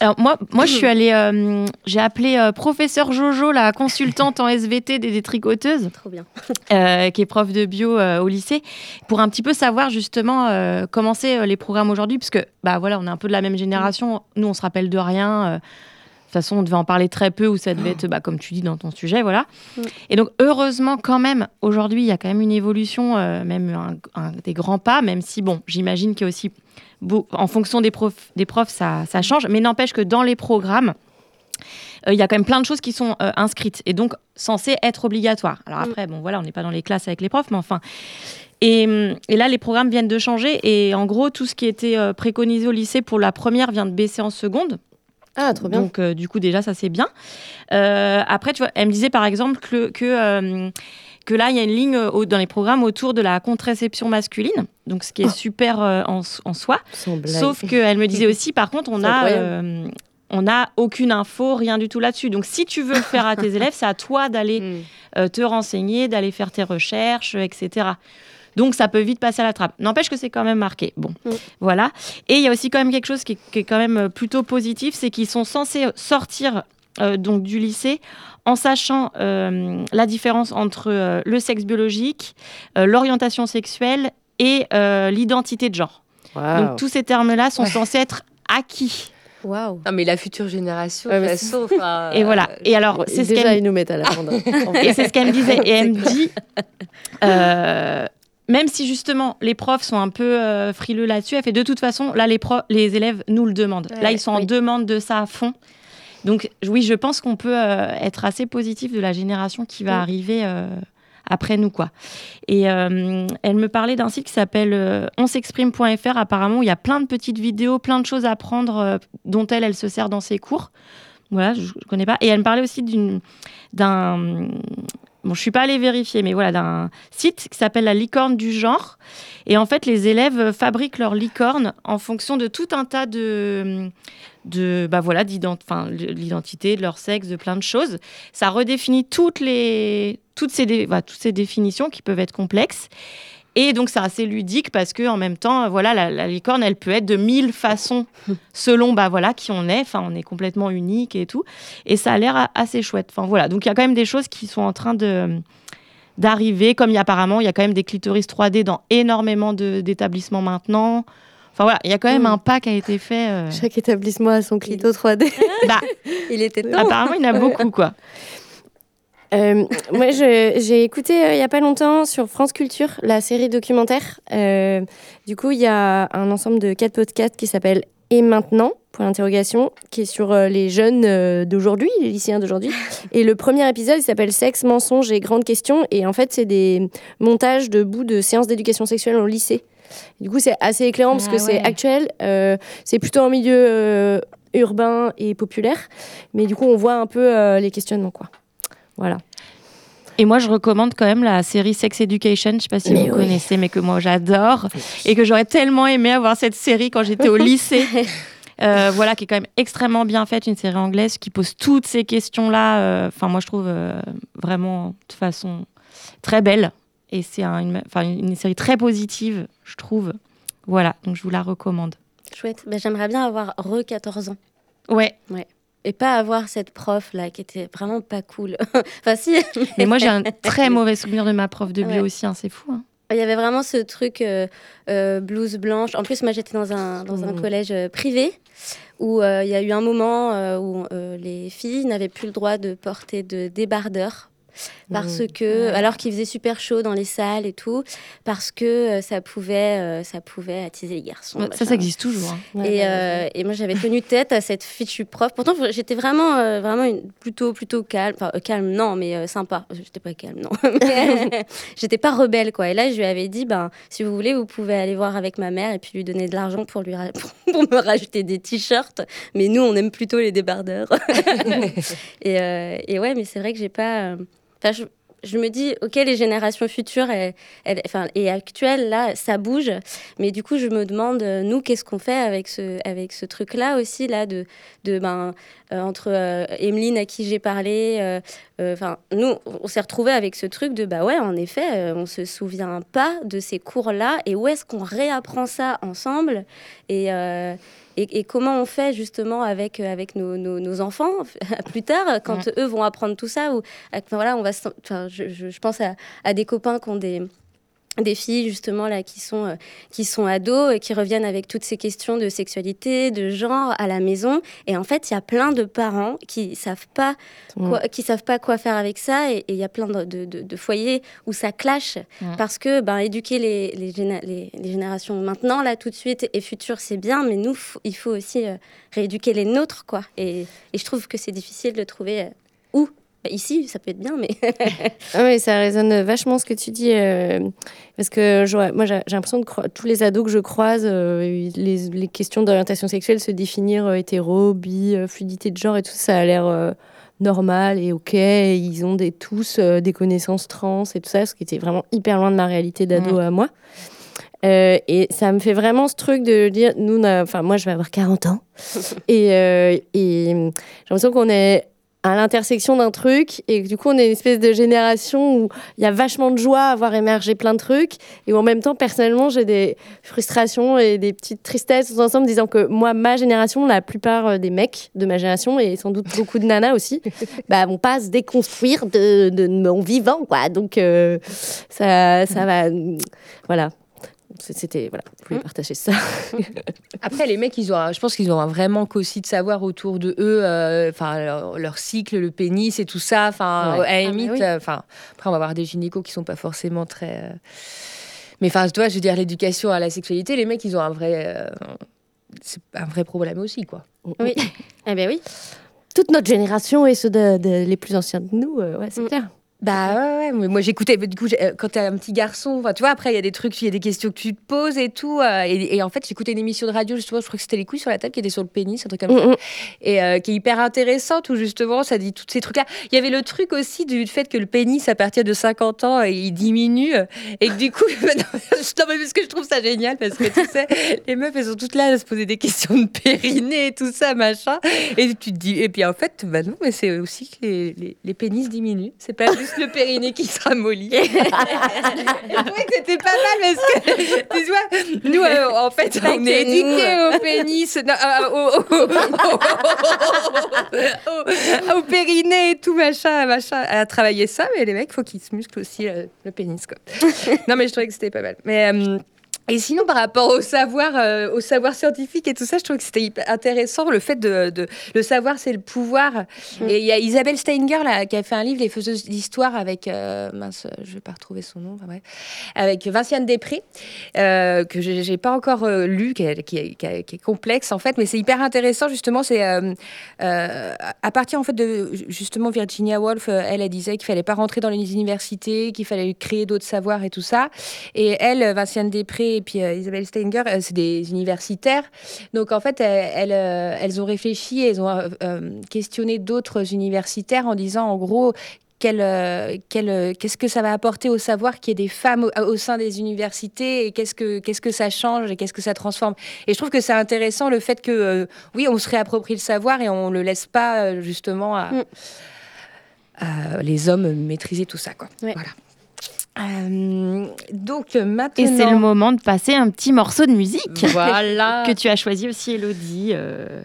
Alors moi, moi je suis allée, euh, j'ai appelé euh, professeur Jojo, la consultante en SVT des détricoteuses. Trop bien. euh, qui est prof de bio euh, au lycée, pour un petit peu savoir justement comment c'est les programmes aujourd'hui, parce que bah voilà, on est un peu de la même génération. Nous, on se rappelle de rien. de toute façon, on devait en parler très peu, ou ça devait être, bah, comme tu dis, dans ton sujet, voilà. Mm. Et donc, heureusement, quand même, aujourd'hui, il y a quand même une évolution, euh, même un- un- des grands pas, même si, bon, j'imagine qu'il y a aussi, en fonction des profs, des profs ça, ça change, mais n'empêche que dans les programmes, euh, il y a quand même plein de choses qui sont euh, inscrites et donc censées être obligatoires. Alors après, bon, voilà, on n'est pas dans les classes avec les profs, mais enfin. Et, hum, et là, les programmes viennent de changer et en gros, tout ce qui était euh, préconisé au lycée pour la première vient de baisser en seconde. Ah, trop bien. Donc, du coup, déjà, ça, c'est bien. Après, tu vois, elle me disait, par exemple, que, que, que là, il y a une ligne euh, au- dans les programmes autour de la contraception masculine. Donc, ce qui est super euh, en, en soi. Sauf qu'elle me disait aussi, par contre, on a... euh, on n'a aucune info, rien du tout là-dessus. Donc, si tu veux le faire à tes élèves, c'est à toi d'aller Hmm. euh, te renseigner, d'aller faire tes recherches, etc. Donc, ça peut vite passer à la trappe. N'empêche que c'est quand même marqué. Bon, voilà. Et il y a aussi quand même quelque chose qui est, qui est quand même plutôt positif, c'est qu'ils sont censés sortir euh, donc du lycée en sachant euh, la différence entre euh, le sexe biologique, euh, l'orientation sexuelle et euh, l'identité de genre. Donc tous ces termes-là sont Ouais. censés être acquis. Waouh. Non, mais la future génération, Ouais, mais façon, enfin, Et voilà. Et alors, c'est ce Déjà, qu'elle ils nous mettent à la et c'est ce qu'elle me disait. Et elle me dit, euh, même si justement les profs sont un peu euh, frileux là-dessus, elle fait de toute façon, là les, les élèves nous le demandent. Ouais, là ils sont en demande de ça à fond. Donc oui, je pense qu'on peut euh, être assez positif de la génération qui va arriver euh, après nous. quoi. Et euh, elle me parlait d'un site qui s'appelle euh, onsexprime.fr. Apparemment, il y a plein de petites vidéos, plein de choses à apprendre euh, dont elle, elle se sert dans ses cours. Voilà, je ne connais pas. Et elle me parlait aussi d'une, d'un... Bon, je suis pas allée vérifier, mais voilà, d'un site qui s'appelle la licorne du genre. Et en fait, les élèves fabriquent leur licorne en fonction de tout un tas de, de bah voilà, l'identité, de leur sexe, de plein de choses. Ça redéfinit toutes les, toutes ces, bah, toutes ces définitions qui peuvent être complexes. Et donc, c'est assez ludique parce que en même temps, voilà, la, la licorne, elle peut être de mille façons selon bah voilà qui on est. Enfin, on est complètement unique et tout. Et ça a l'air assez chouette. Enfin voilà. Donc, il y a quand même des choses qui sont en train de d'arriver. Comme il y a apparemment, il y a quand même des clitoris 3D dans énormément d'établissements maintenant. Enfin voilà, il y a quand même un pas qui a été fait. euh, Chaque établissement a son clito 3D. bah, il était temps. apparemment, il y en a beaucoup quoi. Euh, moi, j'ai écouté euh, il y a pas longtemps sur France Culture la série documentaire. Euh, du coup, il y a un ensemble de quatre podcasts qui s'appelle Et maintenant Point d'interrogation, qui est sur euh, les jeunes euh, d'aujourd'hui, les lycéens d'aujourd'hui. Et le premier épisode, il s'appelle Sexe, mensonges et grandes questions. Et en fait, c'est des montages de bouts de séances d'éducation sexuelle au lycée. Du coup, c'est assez éclairant parce Ah que c'est ouais. actuel. euh, c'est plutôt en milieu euh, urbain et populaire. Mais du coup, on voit un peu euh, les questionnements, quoi. Voilà. Et moi, je recommande quand même la série Sex Education. Je sais pas si Mais vous oui. connaissez, mais que moi j'adore et que j'aurais tellement aimé avoir cette série quand j'étais au lycée. Euh, voilà, qui est quand même extrêmement bien faite, une série anglaise qui pose toutes ces questions-là. euh, Enfin, moi, je trouve euh, vraiment de façon très belle. Et c'est un- une, série très positive, je trouve. Voilà, donc je vous la recommande. Chouette. Ben, J'aimerais bien avoir re 14 ans. Ouais. Ouais. Et pas avoir cette prof là qui était vraiment pas cool. enfin si. Mais moi, j'ai un très mauvais souvenir de ma prof de bio Ouais. aussi, hein, c'est fou. hein. Il y avait vraiment ce truc euh, euh, blouse blanche. En plus, moi, j'étais dans un, dans un Mhm. collège euh, privé où euh, il y a eu un moment où les filles n'avaient plus le droit de porter de débardeur. Parce Mhm. que, Ouais. alors qu'il faisait super chaud dans les salles et tout, parce que euh, ça pouvait, euh, ça pouvait attiser les garçons. Ça, ça existe toujours. hein. Et, euh, et moi, j'avais tenu tête à cette fichue prof. Pourtant, j'étais vraiment, vraiment une, plutôt, plutôt calme. Enfin, calme, non, mais sympa. J'étais pas calme, non. J'étais pas rebelle, quoi. Et là, je lui avais dit, ben, si vous voulez, vous pouvez aller voir avec ma mère et puis lui donner de l'argent pour, lui pour me rajouter des t-shirts. Mais nous, on aime plutôt les débardeurs. et, et ouais, mais c'est vrai que j'ai pas. Je, me dis, ok, les générations futures et actuelles, là, ça bouge. Mais du coup, je me demande, euh, nous, qu'est-ce qu'on fait avec ce, avec ce truc-là aussi, là, de, de ben, euh, entre euh, Emeline à qui j'ai parlé, euh, enfin, nous, on s'est retrouvés avec ce truc de, bah ouais, en effet, on se souvient pas de ces cours-là, et où est-ce qu'on réapprend ça ensemble et, et, et comment on fait justement avec, euh, avec nos, nos- nos enfants plus tard, quand eux vont apprendre tout ça, ou enfin, voilà, on va, enfin, je, je- je pense à, à des copains qui ont des des filles justement là qui sont euh, qui sont ados et qui reviennent avec toutes ces questions de sexualité, de genre à la maison. Et en fait il y a plein de parents qui savent pas quoi, qui savent pas quoi faire avec ça. Et il y a plein de, de- foyers où ça clash. Mm. parce que ben éduquer les, les, géné- les- les générations maintenant là tout de suite et futures c'est bien. Mais nous il faut aussi euh, rééduquer les nôtres quoi. Et, et je trouve que c'est difficile de trouver euh, Bah, ici ça peut être bien mais Ah oui, ça résonne vachement ce que tu dis. euh, parce que moi, j'ai l'impression que tous les ados que je croise, euh, les, les questions d'orientation sexuelle, se définir euh, hétéro, bi, euh, fluidité de genre et tout, ça a l'air normal et ok. et ils ont des, tous des connaissances trans et tout ça, ce qui était vraiment hyper loin de ma réalité d'ado à moi. Euh, et ça me fait vraiment ce truc de dire, nous, enfin, moi, je vais avoir 40 ans. et euh, et j'ai l'impression qu'on est à l'intersection d'un truc et du coup on est une espèce de génération où il y a vachement de joie à voir émerger plein de trucs et où en même temps personnellement j'ai des frustrations et des petites tristesses ensemble disant que moi ma génération la plupart euh, des mecs de ma génération et sans doute beaucoup de nanas aussi bah vont pas se déconstruire de, de mon vivant quoi. Donc euh, ça ça va voilà c'était voilà je voulais partager ça Après, les mecs, ils ont, un- je pense qu'ils ont un vraiment qu'aussi de savoir autour de eux, euh, enfin leur, leur cycle, le pénis et tout ça. Enfin, Ouais. à Ah, limite, oui. euh, enfin, après, on va avoir des gynécos qui sont pas forcément très. euh, Mais enfin, toi, je veux dire, l'éducation à la sexualité, les mecs, ils ont un vrai, euh, c'est un vrai problème aussi, quoi. Oui. eh ben oui. Toute notre génération et ceux de, de- les plus anciens de nous, euh, ouais, c'est clair. Bah ouais, ouais, mais moi j'écoutais, du coup, euh, quand t'es un petit garçon, tu vois, après il y a des trucs, il y a des questions que tu te poses et tout. euh, et, et en fait, j'écoutais une émission de radio, justement, je crois que c'était Les couilles sur la table qui était sur le pénis, un truc comme ça. Mm, mm. Et euh, qui est hyper intéressante, où justement ça dit tous ces trucs-là. Il y avait le truc aussi du fait que le pénis, à partir de 50 ans, il diminue. Et que du coup, non, mais parce que je trouve ça génial, parce que tu sais, les meufs, elles sont toutes là à se poser des questions de périnée et tout ça, machin. Et tu te dis, et puis en fait, bah non, mais c'est aussi que les, les, les pénis diminuent. C'est pas juste le périnée qui se ramollit. Je trouvais que c'était pas mal parce que, tu vois, nous, euh, en fait, on est éduqués au pénis, non, euh, au, au- au- au périnée et tout, machin, machin, à travailler ça, mais les mecs, faut qu'ils se musclent aussi euh, le pénis, quoi. non, mais je trouvais que c'était pas mal. Mais. euh, et sinon, par rapport au savoir, euh, au savoir scientifique et tout ça, je trouve que c'était intéressant le fait de, de- le savoir, c'est le pouvoir. Et il y a Isabelle Steinger là, qui a fait un livre, Les faiseuses d'histoire, avec euh, mince, je vais pas retrouver son nom, enfin bref, avec Vinciane Després, euh, que j'ai pas encore euh, lu, qui est, qui est- qui est- qui est complexe en fait, mais c'est hyper intéressant justement. C'est à partir en fait de justement Virginia Woolf, elle, elle disait qu'il fallait pas rentrer dans les universités, qu'il fallait créer d'autres savoirs et tout ça. Et elle, Vinciane Després et puis euh, Isabelle Steinger, euh, c'est des universitaires. Donc en fait, elles, elles, euh, elles ont réfléchi, elles ont questionné d'autres universitaires en disant en gros qu'est-ce que ça va apporter au savoir qu'il y ait des femmes au, au sein des universités et qu'est-ce que, qu'est-ce que ça change et qu'est-ce que ça transforme. Et je trouve que c'est intéressant le fait que, euh, oui, on se réapproprie le savoir et on ne le laisse pas justement à, à les hommes maîtriser tout ça. Quoi. Voilà. Euh, donc maintenant. Et c'est le moment de passer un petit morceau de musique. Voilà. que tu as choisi aussi, Elodie. Euh,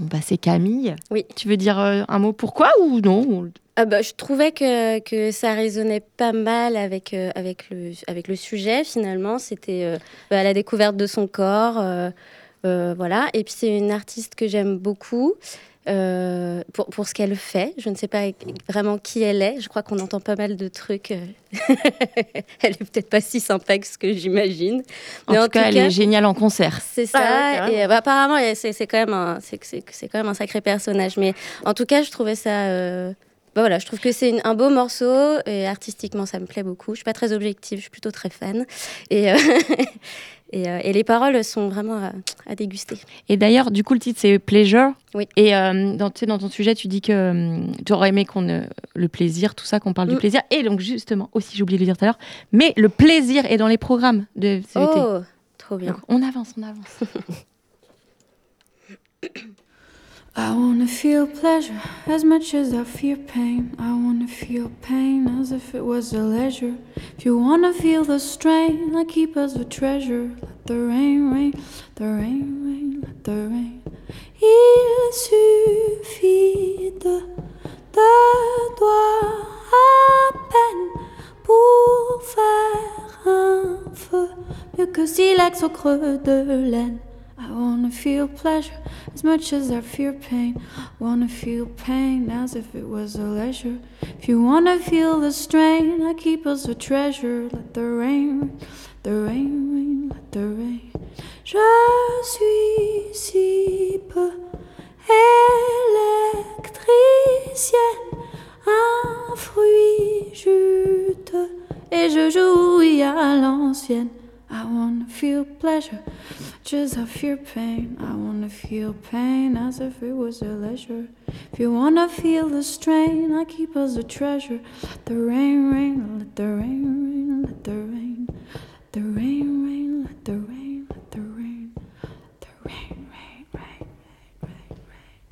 Bon, bah, c'est Camille. Oui. Tu veux dire euh, un mot pourquoi ou non Ah bah, je trouvais que, que ça résonnait pas mal avec, euh, avec, le, avec le sujet, finalement. C'était euh, bah, la découverte de son corps. euh, euh, voilà. Et puis, c'est une artiste que j'aime beaucoup. Euh, pour, pour ce qu'elle fait, je ne sais pas vraiment qui elle est. Je crois qu'on entend pas mal de trucs. euh. elle est peut-être pas si sympa que ce que j'imagine. En tout cas, elle est géniale en concert. C'est ça. Ah ouais, carrément. et euh, bah, apparemment, c'est c'est quand même un, c'est c'est- c'est quand même un sacré personnage. Mais en tout cas, je trouvais ça. euh, bah voilà, je trouve que c'est un beau morceau et artistiquement, ça me plaît beaucoup. Je suis pas très objective, je suis plutôt très fan. Et, euh, et, euh, et les paroles sont vraiment à, à déguster. Et d'ailleurs, du coup, le titre, c'est Pleasure. Oui. Et euh, dans, ton sujet, tu dis que tu aurais aimé qu'on euh, le plaisir, tout ça, qu'on parle du Mm. plaisir. Et donc, justement, aussi, j'ai oublié de le dire tout à l'heure, mais le plaisir est dans les programmes de CVT. Oh, trop bien. Donc, on avance, on avance. I wanna feel pleasure as much as I fear pain. I wanna feel pain as if it was a leisure. If you wanna feel the strain, I keep as a treasure. Let the rain, rain, the rain, rain, let the rain. Il suffit de deux doigts à peine pour faire un feu. Mieux que silex au creux de laine. I wanna feel pleasure as much as I fear pain. Wanna feel pain as if it was a leisure. If you wanna feel the strain, I keep us a treasure. Let the rain, the rain, rain, let the rain. Je suis si peu électricienne, un fruit juteux, et je jouis à l'ancienne. I wanna feel pleasure, just I fear pain. I wanna feel pain as if it was a leisure. If you wanna feel the strain, I keep as a treasure. Let the rain, rain, let the rain, rain, let the rain, let the rain, rain, let the rain, let the rain, let the rain, rain, rain, rain, rain,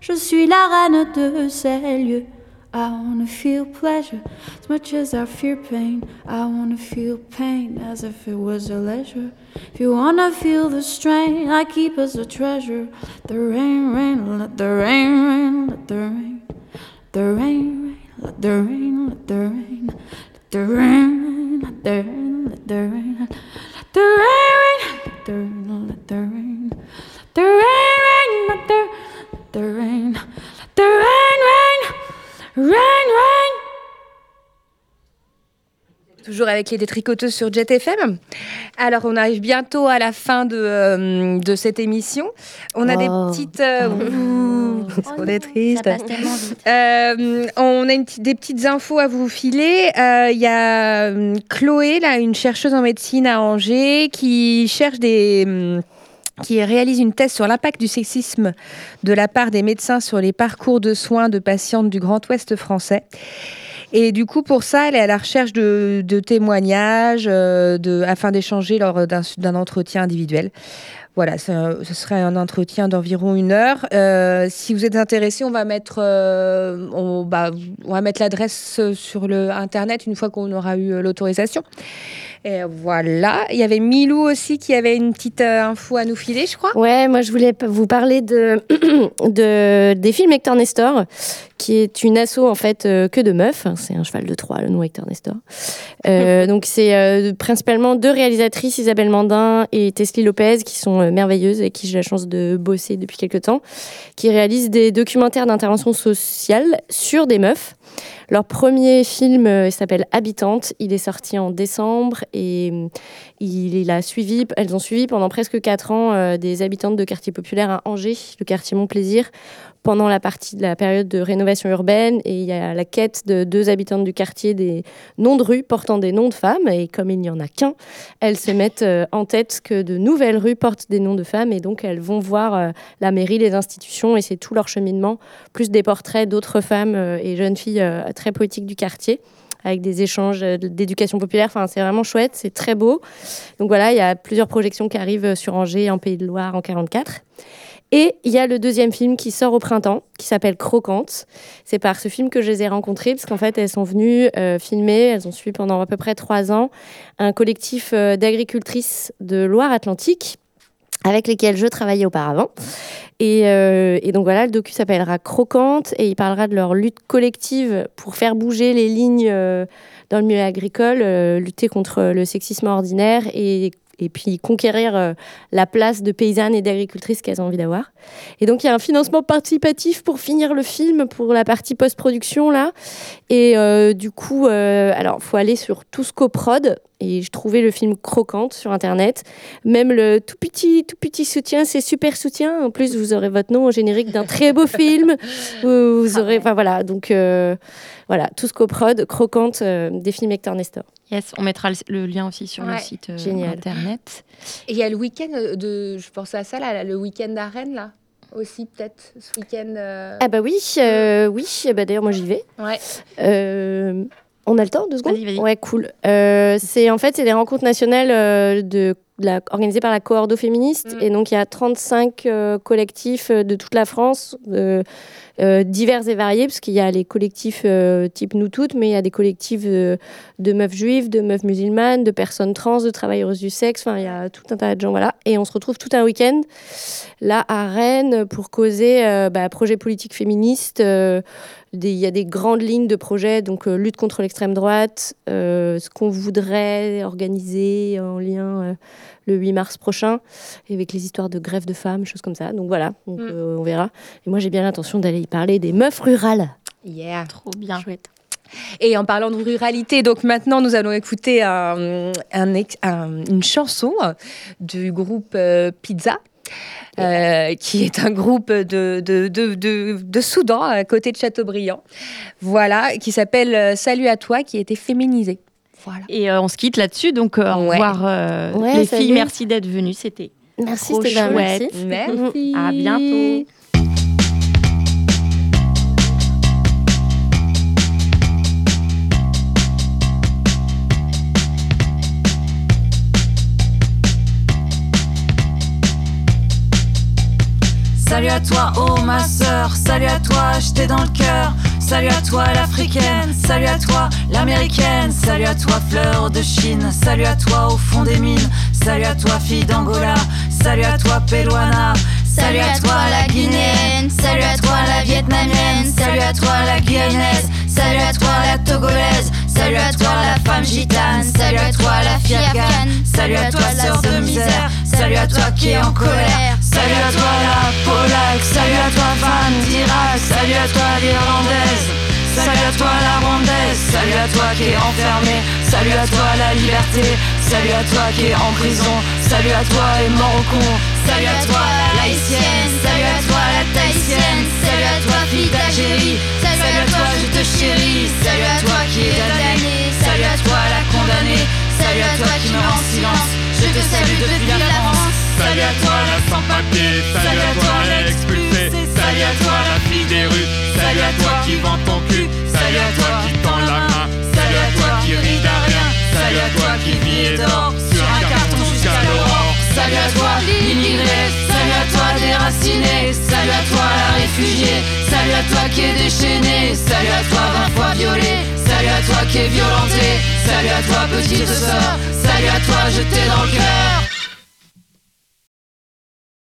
Je suis la reine de ces lieux. I wanna feel pleasure as much as I fear pain. I wanna feel pain as if it was a leisure. If you wanna feel the strain, I keep as a treasure. The rain, rain, let the rain, rain, let the rain, the rain, rain, let the rain, let the rain, let the rain, let the rain, let the rain, let the rain, let the rain, let the rain, rain, let the, let the rain, let the rain, rain, rain, rain. Toujours avec les détricoteuses sur Jet FM. Alors, on arrive bientôt à la fin de, euh, de cette émission. On a Oh. des petites. euh, ouh, on est triste. passe tellement vite. Euh, on a une des petites infos à vous filer. Il y a Chloé, là, une chercheuse en médecine à Angers, qui cherche des. hum, qui réalise une thèse sur l'impact du sexisme de la part des médecins sur les parcours de soins de patientes du Grand Ouest français. Et du coup, pour ça, elle est à la recherche de, témoignages euh, afin d'échanger lors d'un entretien individuel. Voilà, ce serait un entretien d'environ une heure. Euh, si vous êtes intéressé, on va mettre, euh, bah, on va mettre l'adresse sur le internet une fois qu'on aura eu l'autorisation. Et voilà. Il y avait Milou aussi qui avait une petite euh, info à nous filer, je crois. Ouais, moi je voulais vous parler de, de des films Hector Nestor, qui est une asso en fait euh, que de meufs. C'est un cheval de Troie, le nom Hector Nestor. Euh, donc c'est euh, principalement deux réalisatrices, Isabelle Mandin et Teslie Lopez, qui sont merveilleuses et qui j'ai la chance de bosser depuis quelques temps, qui réalisent des documentaires d'intervention sociale sur des meufs. Leur premier film euh, s'appelle Habitante. Il est sorti en décembre et euh, elles ont suivi pendant presque quatre ans euh, des habitantes de quartiers populaires à Angers, le quartier Montplaisir, pendant la partie de la période de rénovation urbaine. Et il y a la quête de deux habitantes du quartier des noms de rues portant des noms de femmes. Et comme il n'y en a qu'un, elles se mettent euh, en tête que de nouvelles rues portent des noms de femmes. Et donc elles vont voir euh, la mairie, les institutions, et c'est tout leur cheminement, plus des portraits d'autres femmes euh, et jeunes filles très poétiques du quartier avec des échanges d'éducation populaire. Enfin, c'est vraiment chouette, c'est très beau. Donc voilà, il y a plusieurs projections qui arrivent sur Angers, en Pays de Loire, en 44. Et il y a le deuxième film qui sort au printemps, qui s'appelle Croquante. C'est par ce film que je les ai rencontrées, parce qu'en fait, elles sont venues euh, filmer, elles ont suivi pendant à peu près trois ans un collectif euh, d'agricultrices de Loire-Atlantique avec lesquels je travaillais auparavant. Et, euh, et donc voilà, le docu s'appellera Croquante et il parlera de leur lutte collective pour faire bouger les lignes dans le milieu agricole, lutter contre le sexisme ordinaire et et puis conquérir euh, la place de paysannes et d'agricultrices qu'elles ont envie d'avoir. Et donc il y a un financement participatif pour finir le film, pour la partie post-production là. Et euh, du coup, euh, alors faut aller sur Touscoprod et je trouvais le film croquante sur internet. Même le tout petit tout petit soutien, c'est super soutien. En plus, vous aurez votre nom au générique d'un très beau film. Vous, vous aurez, enfin voilà, donc euh, voilà, Touscoprod, croquante euh, des films Hector Nestor. Yes, on mettra le, le lien aussi sur le site euh, Génial. internet. Et il y a le week-end de. Je pensais à ça, là, le week-end à Rennes, là. Aussi, peut-être, ce week-end. euh, Ah bah oui, euh, oui. eh bah d'ailleurs moi j'y vais. Ouais. On a le temps, deux secondes vas-y. Ouais, cool. Euh, c'est en fait c'est des rencontres nationales euh, de la, organisées par la Coordo féministe Mm. et donc il y a 35 euh, collectifs euh, de toute la France, euh, euh, divers et variés parce qu'il y a les collectifs type nous toutes, mais il y a des collectifs de meufs juives, de meufs musulmanes, de personnes trans, de travailleuses du sexe. Enfin il y a tout un tas de gens voilà. Et on se retrouve tout un week-end là à Rennes pour causer bah, projet politique féministe. Il y a des grandes lignes de projets, donc lutte contre l'extrême droite, ce qu'on voudrait organiser en lien le 8 mars prochain, avec les histoires de grève de femmes, choses comme ça. Donc voilà, donc, Mm. euh, on verra. Et moi j'ai bien l'intention d'aller y parler des meufs rurales. Yeah. Trop bien. Chouette. Et en parlant de ruralité, donc maintenant nous allons écouter un- un ex- un- une chanson du groupe euh, Pizza. euh, qui est un groupe de, de, de, de, de Soudan, à côté de Châteaubriand. Voilà, qui s'appelle euh, Salut à toi, qui a été féminisé. Voilà. Et euh, on se quitte là-dessus, donc euh, au Ouais. revoir euh, Ouais, les salut. filles, merci d'être venues, c'était Merci, trop Stéphane, chouette. merci. Merci. À bientôt. Salut à toi, oh ma sœur, salut à toi, j'étais dans le cœur. Salut à toi, l'africaine, salut à toi, l'américaine, salut à toi, fleur de Chine, salut à toi, au fond des mines, salut à toi, fille d'Angola, salut à toi, Péloana, salut à toi, la guinéenne, salut à toi, la vietnamienne, salut à toi, la guyanaise, salut à toi, la togolaise, salut à toi, la femme gitane, salut à toi, la fille afghane, salut à toi, sœur de misère, salut à toi qui est en colère. Salut à toi la polaque. Salut à toi femme d'Irak. Salut à toi l'irlandaise. Salut à toi la rwandaise. Salut à toi qui est enfermé. Salut à toi la liberté. Salut à toi qui est en prison. Salut à toi et mort au con. Salut à toi la laïcienne. Salut à toi la tahitienne. Salut à toi fille d'Algérie. Salut à toi je te chéris. Salut à toi qui est damné. Salut à toi la condamnée. Salut à toi qui meurt en silence. Je te salue depuis la France. Salut à toi la sans-papier, salut à toi l'expulsé, salut à toi la fille des rues, salut à toi qui vend ton cul, salut à toi qui tend la main, salut à toi qui rit d'un rien, salut à toi qui vit et dort sur un carton jusqu'à l'aurore, salut à toi l'immigré, salut à toi déraciné, salut à toi la réfugiée, salut à toi qui est déchaîné, salut à toi vingt fois violé, salut à toi qui est violenté, salut à toi petite sœur, salut à toi jeté dans le cœur.